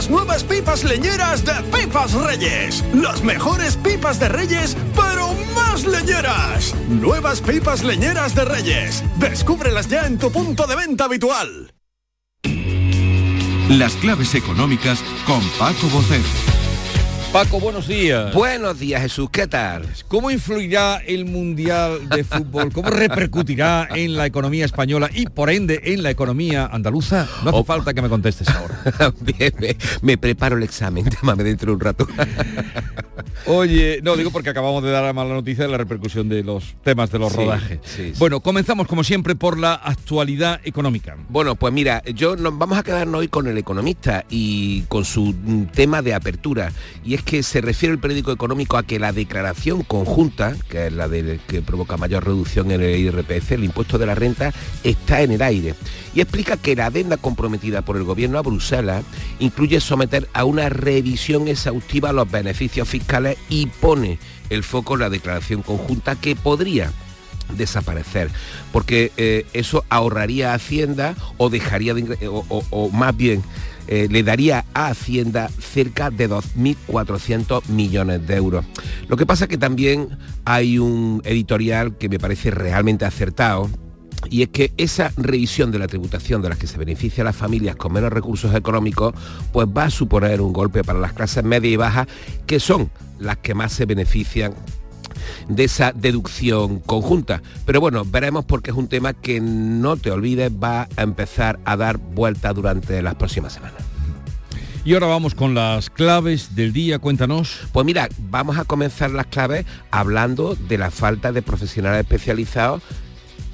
las nuevas pipas leñeras de Pipas Reyes. Las mejores pipas de Reyes, pero más leñeras. Nuevas pipas leñeras de Reyes. Descúbrelas ya en tu punto de venta habitual. Las claves económicas con Paco Bocero. Paco, buenos días. Buenos días, Jesús. ¿Qué tal? ¿Cómo influirá el Mundial de Fútbol? ¿Cómo repercutirá en la economía española y por ende en la economía andaluza? No hace falta que me contestes ahora. Bien, me, me preparo el examen, llámame dentro de un rato. Oye, no digo porque acabamos de dar la mala noticia de la repercusión de los temas de los Sí, rodajes. sí, sí. Bueno, comenzamos como siempre por la actualidad económica. Bueno, pues mira, yo nos vamos a quedarnos hoy con el economista y con su mm, tema de apertura. Y es que se refiere el periódico económico a que la declaración conjunta, que es la de, que provoca mayor reducción en el IRPF, el impuesto de la renta, está en el aire. Y explica que la adenda comprometida por el gobierno a Bruselas incluye someter a una revisión exhaustiva los beneficios fiscales y pone el foco en la declaración conjunta que podría desaparecer porque eh, eso ahorraría Hacienda o dejaría de o- o más bien eh, le daría a Hacienda cerca de 2.400 millones de euros. Lo que pasa que también hay un editorial que me parece realmente acertado y es que esa revisión de la tributación de las que se beneficia a las familias con menos recursos económicos, pues va a suponer un golpe para las clases medias y bajas, que son las que más se benefician de esa deducción conjunta. Pero bueno, veremos porque es un tema que no te olvides va a empezar a dar vuelta durante las próximas semanas. Y ahora vamos con las claves del día, cuéntanos. Pues mira, vamos a comenzar las claves hablando de la falta de profesionales especializados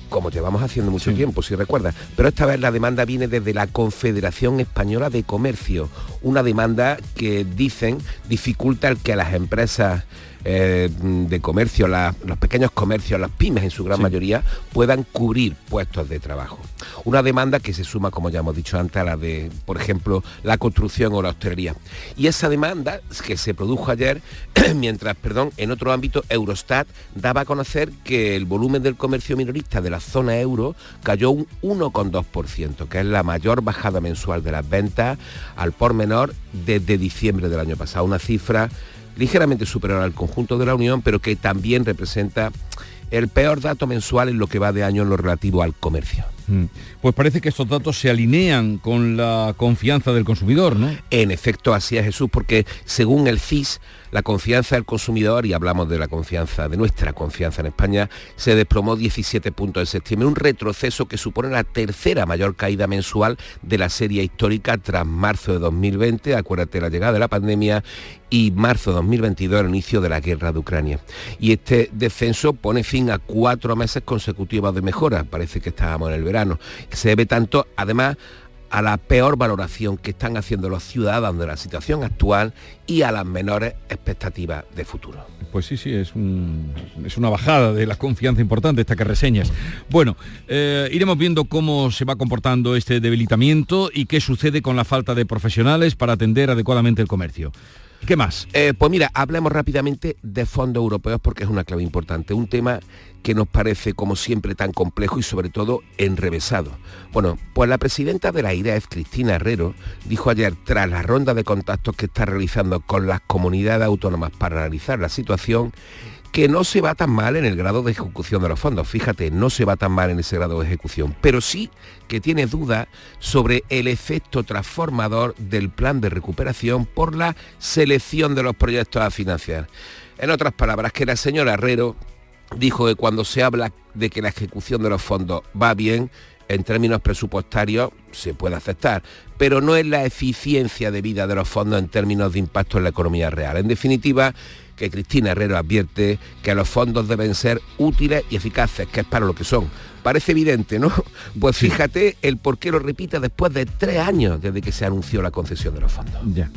como llevamos haciendo mucho tiempo, si recuerdas. Pero esta vez la demanda viene desde la Confederación Española de Comercio, una demanda que dicen dificulta el que las empresas eh, de comercio, la- los pequeños comercios, las pymes en su gran mayoría, puedan cubrir puestos de trabajo. Una demanda que se suma, como ya hemos dicho antes, a la de, por ejemplo, la construcción o la hostelería. Y esa demanda que se produjo ayer, mientras, perdón, en otro ámbito, Eurostat daba a conocer que el volumen del comercio minorista de la zona euro cayó un 1,2%, que es la mayor bajada mensual de las ventas al por menor desde diciembre del año pasado. Una cifra ligeramente superior al conjunto de la Unión, pero que también representa el peor dato mensual en lo que va de año en lo relativo al comercio. Mm. Pues parece que estos datos se alinean con la confianza del consumidor, ¿no? En efecto, así es Jesús, porque según el CIS, la confianza del consumidor, y hablamos de la confianza, de nuestra confianza en España, se desplomó 17 puntos en septiembre, un retroceso que supone la tercera mayor caída mensual de la serie histórica tras marzo de 2020, acuérdate la llegada de la pandemia, y marzo de 2022, el inicio de la guerra de Ucrania. Y este descenso pone fin a cuatro meses consecutivos de mejora, parece que estábamos en el verano. Se debe tanto, además, a la peor valoración que están haciendo los ciudadanos de la situación actual y a las menores expectativas de futuro. Pues sí, sí, es, un- es una bajada de la confianza importante esta que reseñas. Bueno, eh, iremos viendo cómo se va comportando este debilitamiento y qué sucede con la falta de profesionales para atender adecuadamente el comercio. ¿Qué más? Eh, pues mira, hablemos rápidamente de fondos europeos porque es una clave importante, un tema que nos parece como siempre tan complejo y sobre todo enrevesado. Bueno, pues la presidenta de la IREF, Cristina Herrero, dijo ayer, tras la ronda de contactos que está realizando con las comunidades autónomas para analizar la situación, que no se va tan mal en el grado de ejecución de los fondos. Fíjate, no se va tan mal en ese grado de ejecución, pero sí que tiene dudas sobre el efecto transformador del plan de recuperación por la selección de los proyectos a financiar. En otras palabras, que la señora Herrero dijo que cuando se habla de que la ejecución de los fondos va bien, en términos presupuestarios se puede aceptar, pero no es la eficiencia de vida de los fondos en términos de impacto en la economía real. En definitiva, que Cristina Herrero advierte que los fondos deben ser útiles y eficaces, que es para lo que son. Parece evidente, ¿no? Pues fíjate el por qué lo repite después de tres años desde que se anunció la concesión de los fondos. Ya.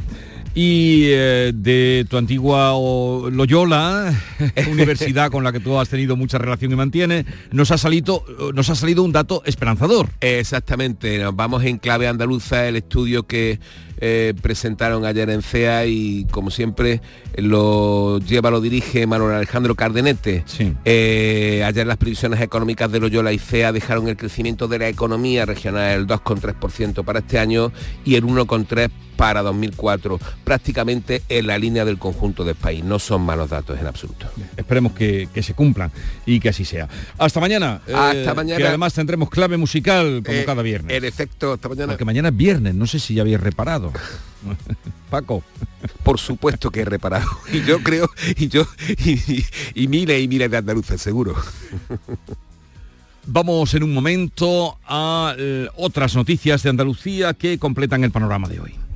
Y eh, de tu antigua o- Loyola, universidad con la que tú has tenido mucha relación y mantienes, nos ha salido, nos ha salido un dato esperanzador. Exactamente, nos vamos en clave andaluza, el estudio que eh, presentaron ayer en CEA y como siempre lo lleva, lo dirige Manuel Alejandro Cardenete. Eh, ayer las previsiones económicas de Loyola y CEA dejaron el crecimiento de la economía regional el 2,3% para este año y el 1,3% para 2004, prácticamente en la línea del conjunto del país. No son malos datos en absoluto. Esperemos que, que se cumplan y que así sea. Hasta mañana. eh, Hasta mañana. Que además tendremos clave musical como Eh, cada viernes. En efecto, hasta mañana. Porque mañana es viernes, no sé si ya habéis reparado. Paco. por supuesto que he reparado. Y yo creo, y yo, y, y miles y miles de andaluces, seguro. Vamos en un momento a eh, otras noticias de Andalucía que completan el panorama de hoy.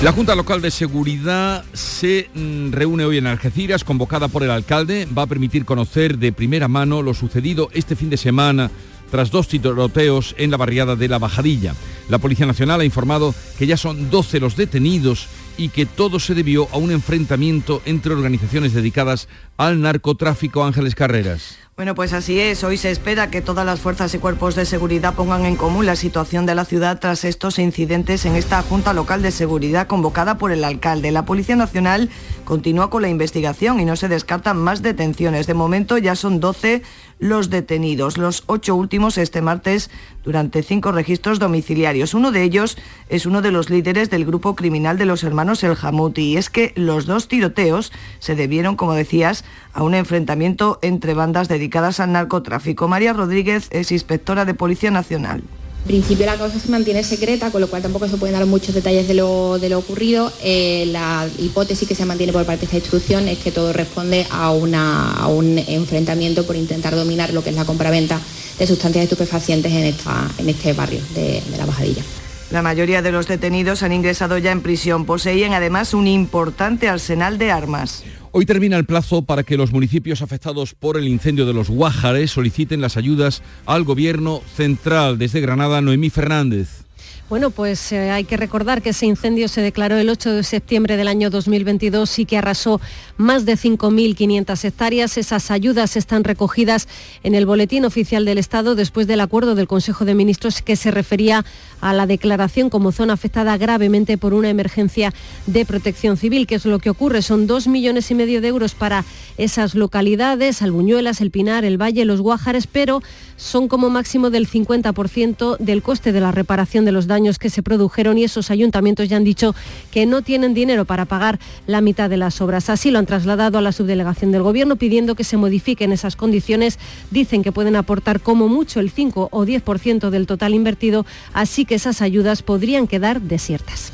La Junta Local de Seguridad se mm, reúne hoy en Algeciras, convocada por el alcalde. Va a permitir conocer de primera mano lo sucedido este fin de semana tras dos tiroteos en la barriada de La Bajadilla. La Policía Nacional ha informado que ya son 12 los detenidos y que todo se debió a un enfrentamiento entre organizaciones dedicadas al narcotráfico Ángeles Carreras. Bueno, pues así es. Hoy se espera que todas las fuerzas y cuerpos de seguridad pongan en común la situación de la ciudad tras estos incidentes en esta Junta Local de Seguridad convocada por el alcalde. La Policía Nacional continúa con la investigación y no se descartan más detenciones. De momento ya son 12 los detenidos, los ocho últimos este martes durante cinco registros domiciliarios. Uno de ellos es uno de los líderes del grupo criminal de los hermanos El Hamuti y es que los dos tiroteos se debieron, como decías, a un enfrentamiento entre bandas dedicadas al narcotráfico. María Rodríguez es inspectora de Policía Nacional. En principio la causa se mantiene secreta, con lo cual tampoco se pueden dar muchos detalles de lo, de lo ocurrido. Eh, la hipótesis que se mantiene por parte de esta instrucción es que todo responde a, una, a un enfrentamiento por intentar dominar lo que es la compraventa de sustancias estupefacientes en, esta, en este barrio de, de la Bajadilla. La mayoría de los detenidos han ingresado ya en prisión. Poseían además un importante arsenal de armas. Hoy termina el plazo para que los municipios afectados por el incendio de los Guájares soliciten las ayudas al gobierno central. Desde Granada, Noemí Fernández. Bueno, pues eh, hay que recordar que ese incendio se declaró el 8 de septiembre del año 2022 y que arrasó más de 5.500 hectáreas. Esas ayudas están recogidas en el Boletín Oficial del Estado después del acuerdo del Consejo de Ministros que se refería a la declaración como zona afectada gravemente por una emergencia de protección civil. ¿Qué es lo que ocurre? Son dos millones y medio de euros para esas localidades, Albuñuelas, El Pinar, El Valle, Los Guájares, pero son como máximo del 50% del coste de la reparación de los daños que se produjeron y esos ayuntamientos ya han dicho que no tienen dinero para pagar la mitad de las obras. Así lo han trasladado a la subdelegación del Gobierno pidiendo que se modifiquen esas condiciones. Dicen que pueden aportar como mucho el 5 o 10% del total invertido, así que esas ayudas podrían quedar desiertas.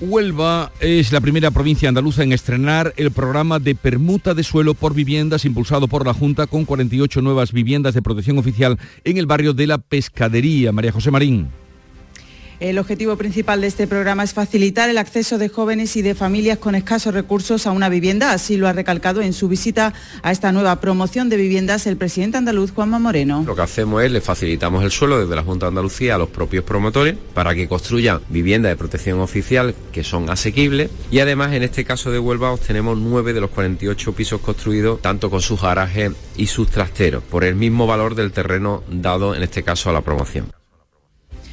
Huelva es la primera provincia andaluza en estrenar el programa de permuta de suelo por viviendas impulsado por la Junta con 48 nuevas viviendas de protección oficial en el barrio de la Pescadería. María José Marín. El objetivo principal de este programa es facilitar el acceso de jóvenes y de familias con escasos recursos a una vivienda. Así lo ha recalcado en su visita a esta nueva promoción de viviendas el presidente andaluz Juanma Moreno. Lo que hacemos es le facilitamos el suelo desde la Junta de Andalucía a los propios promotores para que construyan viviendas de protección oficial que son asequibles y además en este caso de Huelva obtenemos nueve de los 48 pisos construidos tanto con sus garajes y sus trasteros por el mismo valor del terreno dado en este caso a la promoción.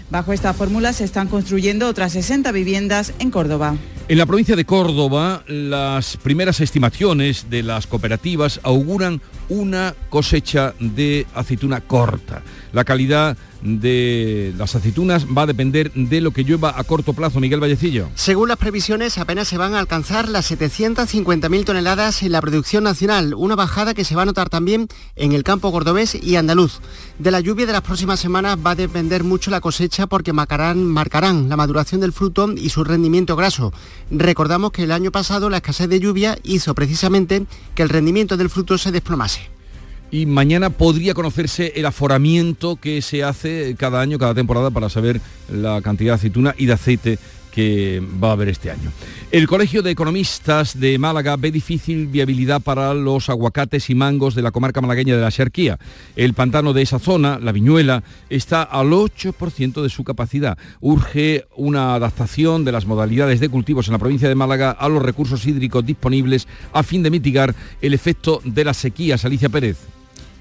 Bajo esta fórmula se están construyendo otras 60 viviendas en Córdoba. En la provincia de Córdoba, las primeras estimaciones de las cooperativas auguran una cosecha de aceituna corta. La calidad de las aceitunas va a depender de lo que llueva a corto plazo. Miguel Vallecillo. Según las previsiones, apenas se van a alcanzar las 750.000 toneladas en la producción nacional, una bajada que se va a notar también en el campo cordobés y andaluz. De la lluvia de las próximas semanas va a depender mucho la cosecha porque marcarán, marcarán la maduración del fruto y su rendimiento graso. Recordamos que el año pasado la escasez de lluvia hizo precisamente que el rendimiento del fruto se desplomase y mañana podría conocerse el aforamiento que se hace cada año, cada temporada, para saber la cantidad de aceituna y de aceite que va a haber este año. El Colegio de Economistas de Málaga ve difícil viabilidad para los aguacates y mangos de la comarca malagueña de la Xerquía. El pantano de esa zona, la Viñuela, está al 8% de su capacidad. Urge una adaptación de las modalidades de cultivos en la provincia de Málaga a los recursos hídricos disponibles a fin de mitigar el efecto de las sequías. Alicia Pérez.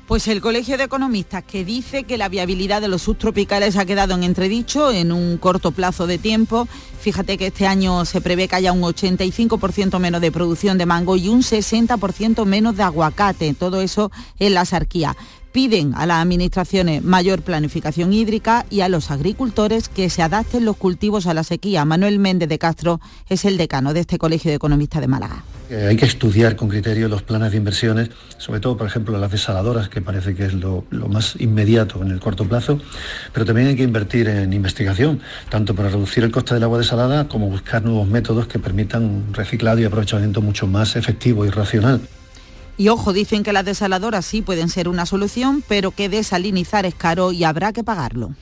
Pues el Colegio de Economistas que dice que la viabilidad de los subtropicales ha quedado en entredicho en un corto plazo de tiempo. Fíjate que este año se prevé que haya un 85% menos de producción de mango y un 60% menos de aguacate. Todo eso en la sarquía piden a las administraciones mayor planificación hídrica y a los agricultores que se adapten los cultivos a la sequía. Manuel Méndez de Castro es el decano de este Colegio de Economistas de Málaga. Eh, hay que estudiar con criterio los planes de inversiones, sobre todo, por ejemplo, las desaladoras, que parece que es lo, más inmediato en el corto plazo, pero también hay que invertir en investigación, tanto para reducir el coste del agua desalada como buscar nuevos métodos que permitan un reciclado y aprovechamiento mucho más efectivo y racional. Y ojo, dicen que las desaladoras sí pueden ser una solución, pero que desalinizar es caro y habrá que pagarlo.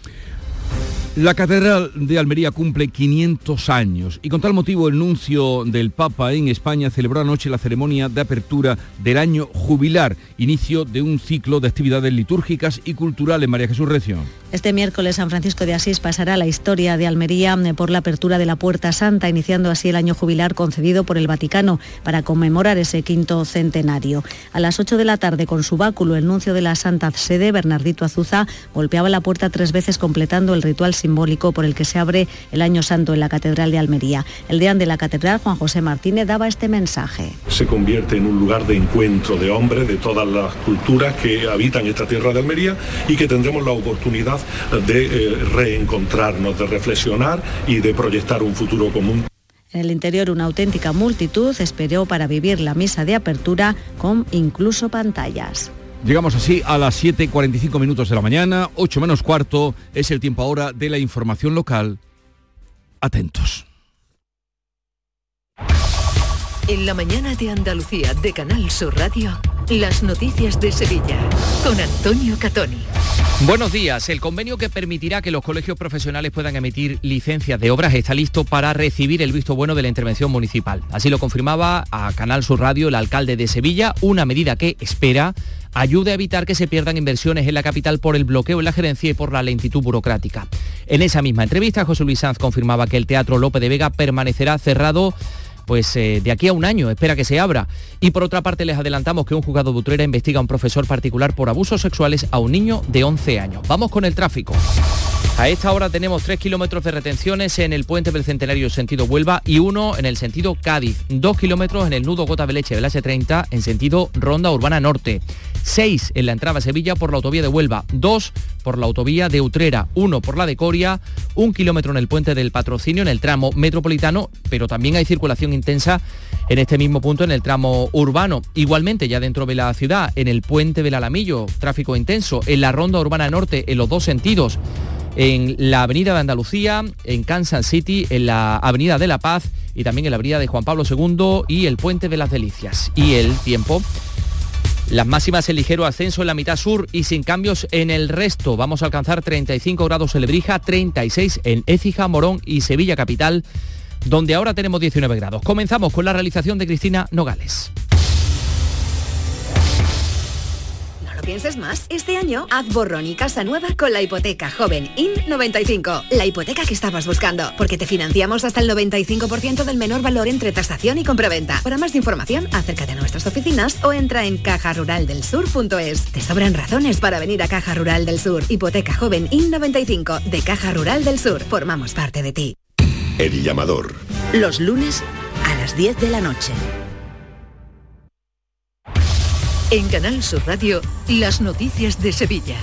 La Catedral de Almería cumple 500 años y con tal motivo el nuncio del Papa en España celebró anoche la ceremonia de apertura del año jubilar, inicio de un ciclo de actividades litúrgicas y culturales. María Jesús Recio. Este miércoles San Francisco de Asís pasará la historia de Almería eh, por la apertura de la Puerta Santa, iniciando así el año jubilar concedido por el Vaticano para conmemorar ese quinto centenario. A las 8 de la tarde, con su báculo, el nuncio de la Santa Sede, Bernardito Azuza, golpeaba la puerta tres veces completando el ritual simbólico por el que se abre el Año Santo en la Catedral de Almería. El deán de la Catedral, Juan José Martínez, daba este mensaje. Se convierte en un lugar de encuentro de hombres de todas las culturas que habitan esta tierra de Almería y que tendremos la oportunidad de eh, reencontrarnos, de reflexionar y de proyectar un futuro común. En el interior una auténtica multitud esperó para vivir la misa de apertura con incluso pantallas. Llegamos así a las 7.45 minutos de la mañana, 8 menos cuarto, es el tiempo ahora de la información local. Atentos. En la mañana de Andalucía de Canal Sur Radio, las noticias de Sevilla con Antonio Catoni. Buenos días. El convenio que permitirá que los colegios profesionales puedan emitir licencias de obras está listo para recibir el visto bueno de la intervención municipal. Así lo confirmaba a Canal Sur Radio el alcalde de Sevilla, una medida que espera ayude a evitar que se pierdan inversiones en la capital por el bloqueo en la gerencia y por la lentitud burocrática. En esa misma entrevista, José Luis Sanz confirmaba que el Teatro Lope de Vega permanecerá cerrado pues eh, de aquí a un año, espera que se abra. Y por otra parte les adelantamos que un juzgado de investiga a un profesor particular por abusos sexuales a un niño de 11 años. Vamos con el tráfico. A esta hora tenemos 3 kilómetros de retenciones en el puente del Centenario sentido Huelva y uno en el sentido Cádiz. 2 kilómetros en el nudo Gota de Leche del S30 en sentido Ronda Urbana Norte. 6 en la entrada a Sevilla por la autovía de Huelva. 2 por la autovía de Utrera. 1 por la de Coria. Un kilómetro en el puente del Patrocinio en el tramo metropolitano, pero también hay circulación intensa en este mismo punto en el tramo urbano. Igualmente ya dentro de la ciudad, en el puente del Alamillo, tráfico intenso. En la Ronda Urbana Norte en los dos sentidos en la Avenida de Andalucía, en Kansas City, en la Avenida de la Paz y también en la Avenida de Juan Pablo II y el Puente de las Delicias. Y el tiempo. Las máximas en ligero ascenso en la mitad sur y sin cambios en el resto. Vamos a alcanzar 35 grados en Lebrija, 36 en Écija, Morón y Sevilla Capital, donde ahora tenemos 19 grados. Comenzamos con la realización de Cristina Nogales. Pienses más. Este año, haz borrón y casa nueva con la hipoteca joven IN95. La hipoteca que estabas buscando, porque te financiamos hasta el 95% del menor valor entre tasación y compraventa. Para más información, acércate a nuestras oficinas o entra en cajaruraldelsur.es. Te sobran razones para venir a Caja Rural del Sur. Hipoteca joven IN95 de Caja Rural del Sur. Formamos parte de ti. El llamador. Los lunes a las 10 de la noche. En Canal Sur Radio, las noticias de Sevilla.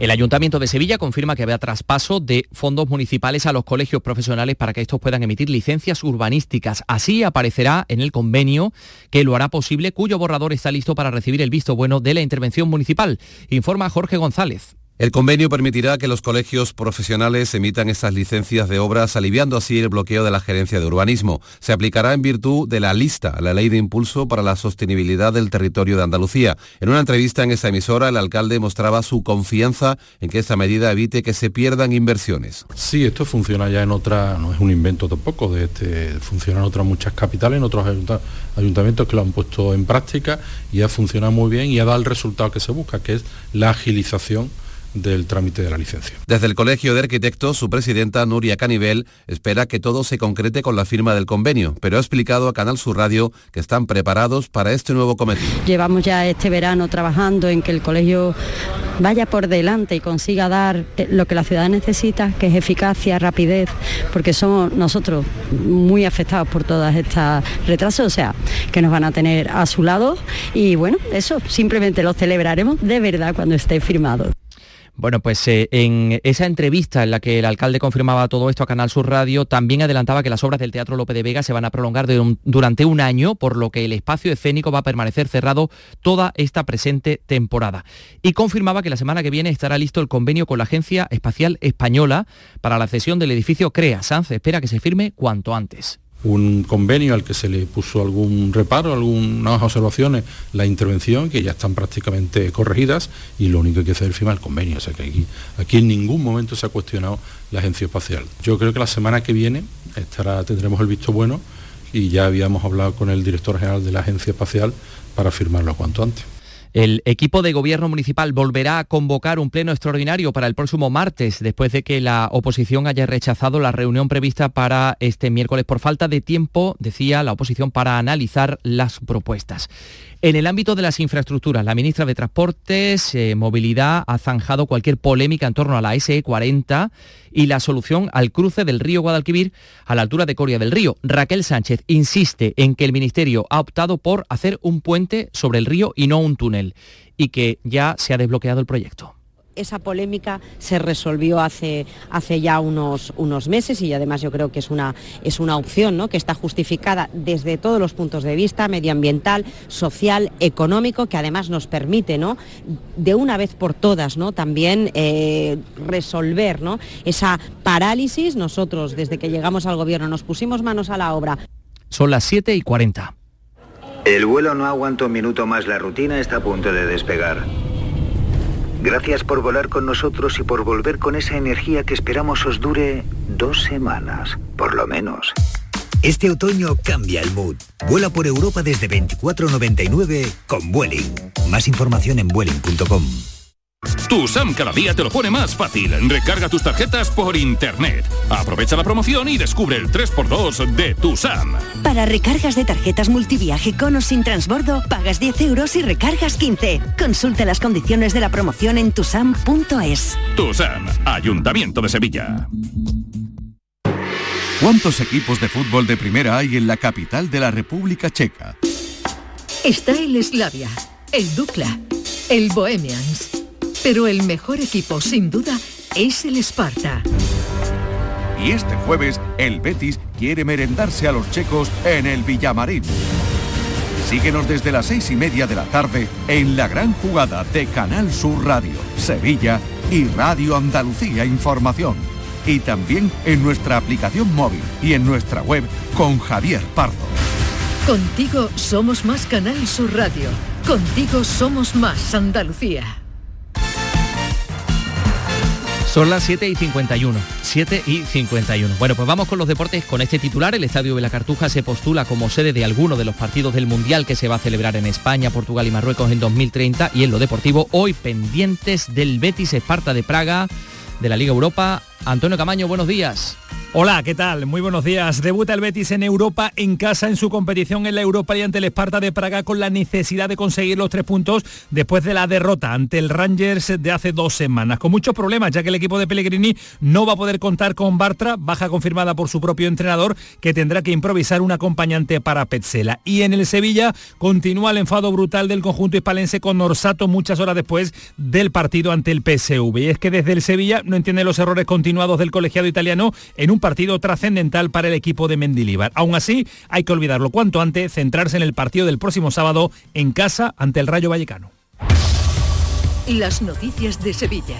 El Ayuntamiento de Sevilla confirma que habrá traspaso de fondos municipales a los colegios profesionales para que estos puedan emitir licencias urbanísticas. Así aparecerá en el convenio que lo hará posible, cuyo borrador está listo para recibir el visto bueno de la intervención municipal. Informa Jorge González. El convenio permitirá que los colegios profesionales emitan estas licencias de obras, aliviando así el bloqueo de la gerencia de urbanismo. Se aplicará en virtud de la lista, la ley de impulso para la sostenibilidad del territorio de Andalucía. En una entrevista en esa emisora, el alcalde mostraba su confianza en que esta medida evite que se pierdan inversiones. Sí, esto funciona ya en otra, no es un invento tampoco, de este, funciona en otras muchas capitales, en otros ayuntamientos que lo han puesto en práctica y ha funcionado muy bien y ha dado el resultado que se busca, que es la agilización del trámite de la licencia. Desde el Colegio de Arquitectos, su presidenta Nuria Canivel espera que todo se concrete con la firma del convenio, pero ha explicado a Canal Sur Radio que están preparados para este nuevo cometido. Llevamos ya este verano trabajando en que el colegio vaya por delante y consiga dar eh, lo que la ciudad necesita, que es eficacia, rapidez, porque somos nosotros muy afectados por todas estas retrasos, o sea, que nos van a tener a su lado y bueno, eso simplemente lo celebraremos de verdad cuando esté firmado. Bueno, pues eh, en esa entrevista en la que el alcalde confirmaba todo esto a Canal Sur Radio, también adelantaba que las obras del Teatro López de Vega se van a prolongar durante un año, por lo que el espacio escénico va a permanecer cerrado toda esta presente temporada. Y confirmaba que la semana que viene estará listo el convenio con la Agencia Espacial Española para la cesión del edificio CREA. Sanz espera que se firme cuanto antes un convenio al que se le puso algún reparo, algunas observaciones, la intervención, que ya están prácticamente corregidas y lo único que hay que hacer es firmar el convenio. O sea que aquí, aquí en ningún momento se ha cuestionado la agencia espacial. Yo creo que la semana que viene tendremos el visto bueno y ya habíamos hablado con el director general de la agencia espacial para firmarlo cuanto antes. El equipo de gobierno municipal volverá a convocar un pleno extraordinario para el próximo martes, después de que la oposición haya rechazado la reunión prevista para este miércoles por falta de tiempo, decía la oposición, para analizar las propuestas. En el ámbito de las infraestructuras, la ministra de Transportes, eh, Movilidad, ha zanjado cualquier polémica en torno a la SE40 y la solución al cruce del río Guadalquivir a la altura de Coria del Río. Raquel Sánchez insiste en que el Ministerio ha optado por hacer un puente sobre el río y no un túnel y que ya se ha desbloqueado el proyecto esa polémica se resolvió hace, hace ya unos, unos meses y además yo creo que es una, es una opción ¿no? que está justificada desde todos los puntos de vista, medioambiental, social, económico, que además nos permite ¿no? de una vez por todas ¿no? también eh, resolver ¿no? esa parálisis. Nosotros desde que llegamos al gobierno nos pusimos manos a la obra. Son las 7 y 40. El vuelo no aguanta un minuto más, la rutina está a punto de despegar. Gracias por volar con nosotros y por volver con esa energía que esperamos os dure dos semanas, por lo menos. Este otoño cambia el mood. Vuela por Europa desde 24.99 con Vueling. Más información en vueling.com. Tu SAM cada día te lo pone más fácil. Recarga tus tarjetas por internet. Aprovecha la promoción y descubre el 3x2 de tu SAM. Para recargas de tarjetas multiviaje con o sin transbordo, pagas 10 euros y recargas 15. Consulta las condiciones de la promoción en tusam.es. Tu SAM, Ayuntamiento de Sevilla. ¿Cuántos equipos de fútbol de primera hay en la capital de la República Checa? Está el Slavia, el Dukla, el Bohemians pero el mejor equipo, sin duda, es el Sparta. Y este jueves, el Betis quiere merendarse a los checos en el Villamarín. Síguenos desde las seis y media de la tarde en la gran jugada de Canal Sur Radio, Sevilla y Radio Andalucía Información. Y también en nuestra aplicación móvil y en nuestra web con Javier Pardo. Contigo somos más Canal Sur Radio. Contigo somos más Andalucía. Son las 7 y 51. 7 y 51. Bueno, pues vamos con los deportes. Con este titular, el Estadio de la Cartuja se postula como sede de alguno de los partidos del Mundial que se va a celebrar en España, Portugal y Marruecos en 2030. Y en lo deportivo, hoy pendientes del Betis Esparta de Praga, de la Liga Europa. Antonio Camaño, buenos días. Hola, ¿qué tal? Muy buenos días. Debuta el Betis en Europa en casa en su competición en la Europa y ante el Esparta de Praga con la necesidad de conseguir los tres puntos después de la derrota ante el Rangers de hace dos semanas. Con muchos problemas, ya que el equipo de Pellegrini no va a poder contar con Bartra, baja confirmada por su propio entrenador, que tendrá que improvisar un acompañante para Petzela. Y en el Sevilla continúa el enfado brutal del conjunto hispalense con Orsato muchas horas después del partido ante el PSV. Y es que desde el Sevilla no entiende los errores continuados del colegiado italiano en un partido trascendental para el equipo de Mendilibar. Aún así, hay que olvidarlo cuanto antes, centrarse en el partido del próximo sábado en casa ante el Rayo Vallecano. Las noticias de Sevilla.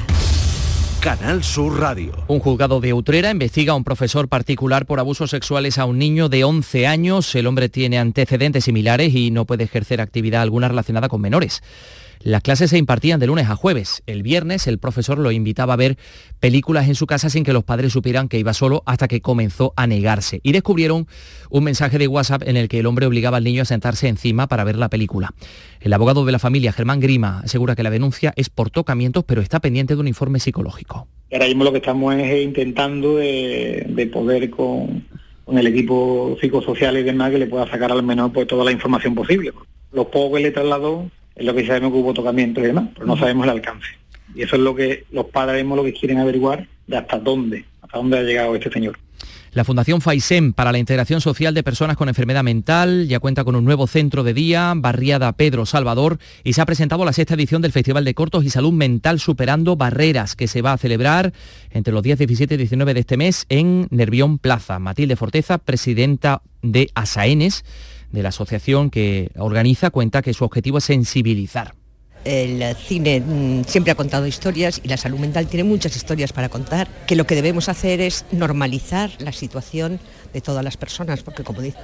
Canal Sur Radio. Un juzgado de Utrera investiga a un profesor particular por abusos sexuales a un niño de 11 años. El hombre tiene antecedentes similares y no puede ejercer actividad alguna relacionada con menores. Las clases se impartían de lunes a jueves. El viernes el profesor lo invitaba a ver películas en su casa sin que los padres supieran que iba solo hasta que comenzó a negarse. Y descubrieron un mensaje de WhatsApp en el que el hombre obligaba al niño a sentarse encima para ver la película. El abogado de la familia, Germán Grima, asegura que la denuncia es por tocamientos, pero está pendiente de un informe psicológico. Ahora mismo lo que estamos es intentando de, poder con, el equipo psicosocial y demás que le pueda sacar al menor pues, toda la información posible. Los pocos que le trasladó es lo que sabemos que hubo tocamiento y demás, pero no sabemos el alcance. Y eso es lo que los padres lo que quieren averiguar de hasta dónde, hasta dónde ha llegado este señor. La Fundación FAISEM para la Integración Social de Personas con Enfermedad Mental ya cuenta con un nuevo centro de día, Barriada Pedro Salvador, y se ha presentado la sexta edición del Festival de Cortos y Salud Mental Superando Barreras, que se va a celebrar entre los días 17 y 19 de este mes en Nervión Plaza. Matilde Forteza, presidenta de ASAENES, de la asociación que organiza, cuenta que su objetivo es sensibilizar el cine mm, siempre ha contado historias y la salud mental tiene muchas historias para contar, que lo que debemos hacer es normalizar la situación de todas las personas, porque como dice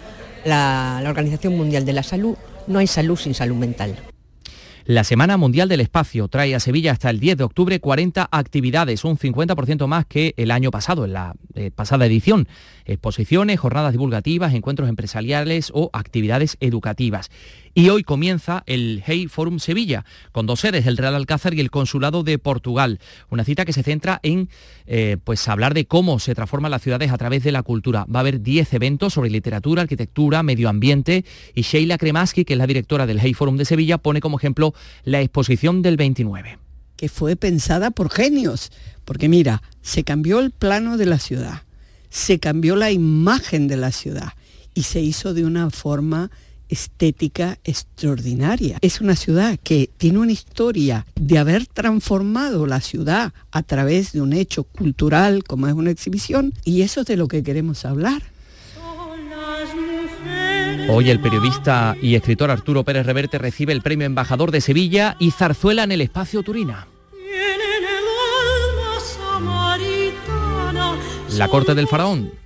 la, la Organización Mundial de la Salud, no hay salud sin salud mental. La Semana Mundial del Espacio trae a Sevilla hasta el 10 de octubre 40 actividades, un 50% más que el año pasado, en la eh, pasada edición. Exposiciones, jornadas divulgativas, encuentros empresariales o actividades educativas. Y hoy comienza el Hey Forum Sevilla, con dos sedes, el Real Alcázar y el Consulado de Portugal. Una cita que se centra en eh, pues hablar de cómo se transforman las ciudades a través de la cultura. Va a haber 10 eventos sobre literatura, arquitectura, medio ambiente y Sheila Kremaski, que es la directora del Hey Forum de Sevilla, pone como ejemplo la exposición del 29 que fue pensada por genios, porque mira, se cambió el plano de la ciudad, se cambió la imagen de la ciudad y se hizo de una forma estética extraordinaria. Es una ciudad que tiene una historia de haber transformado la ciudad a través de un hecho cultural como es una exhibición y eso es de lo que queremos hablar. Hoy el periodista y escritor Arturo Pérez Reverte recibe el premio Embajador de Sevilla y Zarzuela en el Espacio Turina. La Corte del Faraón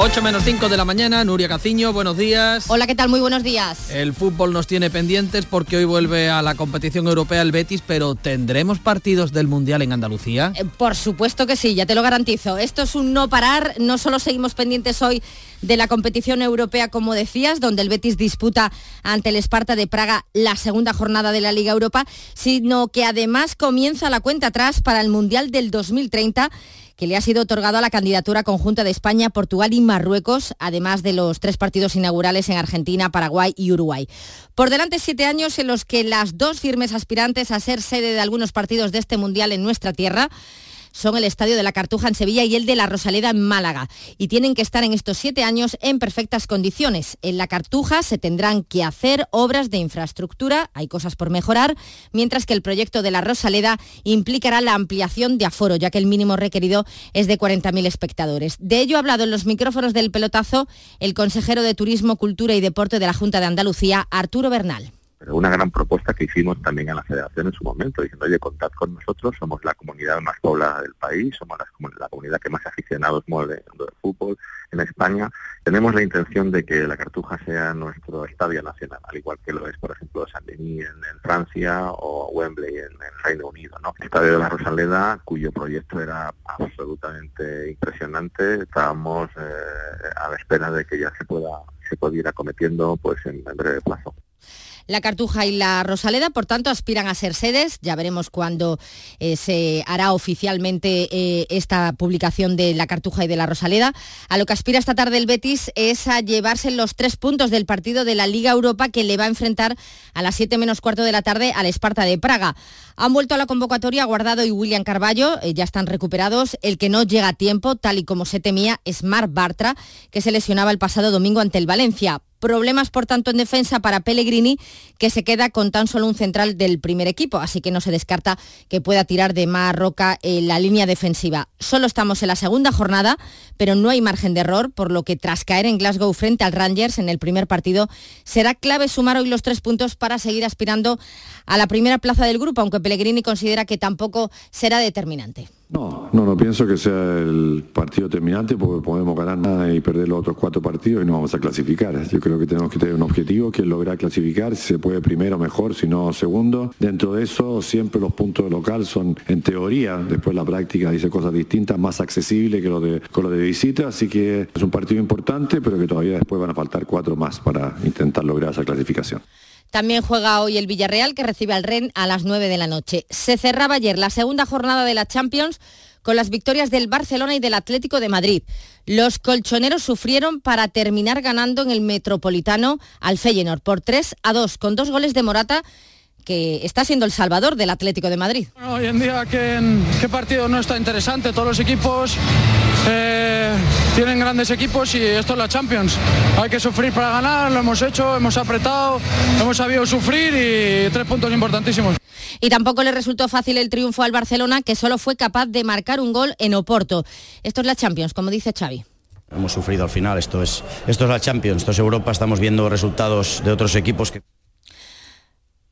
8 menos 5 de la mañana, Nuria Caciño, buenos días. Hola, ¿qué tal? Muy buenos días. El fútbol nos tiene pendientes porque hoy vuelve a la competición europea el Betis, pero ¿tendremos partidos del Mundial en Andalucía? Eh, por supuesto que sí, ya te lo garantizo. Esto es un no parar, no solo seguimos pendientes hoy de la competición europea, como decías, donde el Betis disputa ante el Esparta de Praga la segunda jornada de la Liga Europa, sino que además comienza la cuenta atrás para el Mundial del 2030 que le ha sido otorgado a la candidatura conjunta de España, Portugal y Marruecos, además de los tres partidos inaugurales en Argentina, Paraguay y Uruguay. Por delante siete años en los que las dos firmes aspirantes a ser sede de algunos partidos de este Mundial en nuestra tierra son el Estadio de la Cartuja en Sevilla y el de la Rosaleda en Málaga. Y tienen que estar en estos siete años en perfectas condiciones. En la Cartuja se tendrán que hacer obras de infraestructura, hay cosas por mejorar, mientras que el proyecto de la Rosaleda implicará la ampliación de aforo, ya que el mínimo requerido es de 40.000 espectadores. De ello ha hablado en los micrófonos del pelotazo el consejero de Turismo, Cultura y Deporte de la Junta de Andalucía, Arturo Bernal pero una gran propuesta que hicimos también a la federación en su momento, diciendo, oye, contad con nosotros, somos la comunidad más poblada del país, somos la, comunidad que más aficionados mueve en el fútbol en España. Tenemos la intención de que la Cartuja sea nuestro estadio nacional, al igual que lo es, por ejemplo, Saint-Denis en, Francia o Wembley en, el Reino Unido. ¿no? El estadio de la Rosaleda, cuyo proyecto era absolutamente impresionante, estábamos eh, a la espera de que ya se pueda se pueda ir acometiendo pues en breve plazo. La Cartuja y la Rosaleda, por tanto, aspiran a ser sedes. Ya veremos cuándo eh, se hará oficialmente eh, esta publicación de la Cartuja y de la Rosaleda. A lo que aspira esta tarde el Betis es a llevarse los tres puntos del partido de la Liga Europa que le va a enfrentar a las 7 menos cuarto de la tarde al Esparta de Praga. Han vuelto a la convocatoria Guardado y William Carballo, eh, ya están recuperados. El que no llega a tiempo, tal y como se temía, es Marc Bartra, que se lesionaba el pasado domingo ante el Valencia. Problemas, por tanto, en defensa para Pellegrini, que se queda con tan solo un central del primer equipo, así que no se descarta que pueda tirar de más roca en la línea defensiva. Solo estamos en la segunda jornada, pero no hay margen de error, por lo que tras caer en Glasgow frente al Rangers en el primer partido, será clave sumar hoy los tres puntos para seguir aspirando a la primera plaza del grupo, aunque Pellegrini considera que tampoco será determinante. No, no, no pienso que sea el partido terminante porque podemos ganar nada y perder los otros cuatro partidos y no vamos a clasificar. Yo creo que tenemos que tener un objetivo que es lograr clasificar, si se puede primero mejor, si no segundo. Dentro de eso siempre los puntos de local son en teoría, después la práctica dice cosas distintas, más accesibles que lo de, con lo de visita, así que es un partido importante pero que todavía después van a faltar cuatro más para intentar lograr esa clasificación. También juega hoy el Villarreal que recibe al Ren a las 9 de la noche. Se cerraba ayer la segunda jornada de la Champions con las victorias del Barcelona y del Atlético de Madrid. Los colchoneros sufrieron para terminar ganando en el Metropolitano al Feyenoord por 3 a 2 con dos goles de Morata que está siendo el salvador del Atlético de Madrid. hoy en día qué, partido no está interesante, todos los equipos eh, tienen grandes equipos y esto es la Champions. Hay que sufrir para ganar, lo hemos hecho, hemos apretado, hemos sabido sufrir y tres puntos importantísimos. Y tampoco le resultó fácil el triunfo al Barcelona, que solo fue capaz de marcar un gol en Oporto. Esto es la Champions, como dice Xavi. Hemos sufrido al final, esto es, esto es la Champions, esto es Europa, estamos viendo resultados de otros equipos que...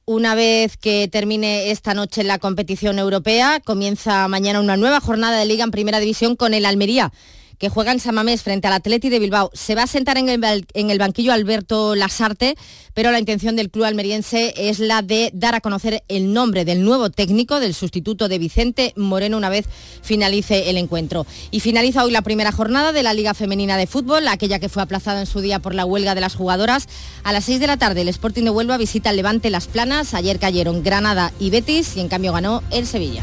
Una vez que termine esta noche la competición europea, comienza mañana una nueva jornada de liga en primera división con el Almería que juega en Samamés frente al Atleti de Bilbao. Se va a sentar en el, banquillo Alberto Lasarte, pero la intención del club almeriense es la de dar a conocer el nombre del nuevo técnico, del sustituto de Vicente Moreno, una vez finalice el encuentro. Y finaliza hoy la primera jornada de la Liga Femenina de Fútbol, aquella que fue aplazada en su día por la huelga de las jugadoras. A las 6 de la tarde el Sporting de Huelva visita el Levante Las Planas. Ayer cayeron Granada y Betis y en cambio ganó el Sevilla.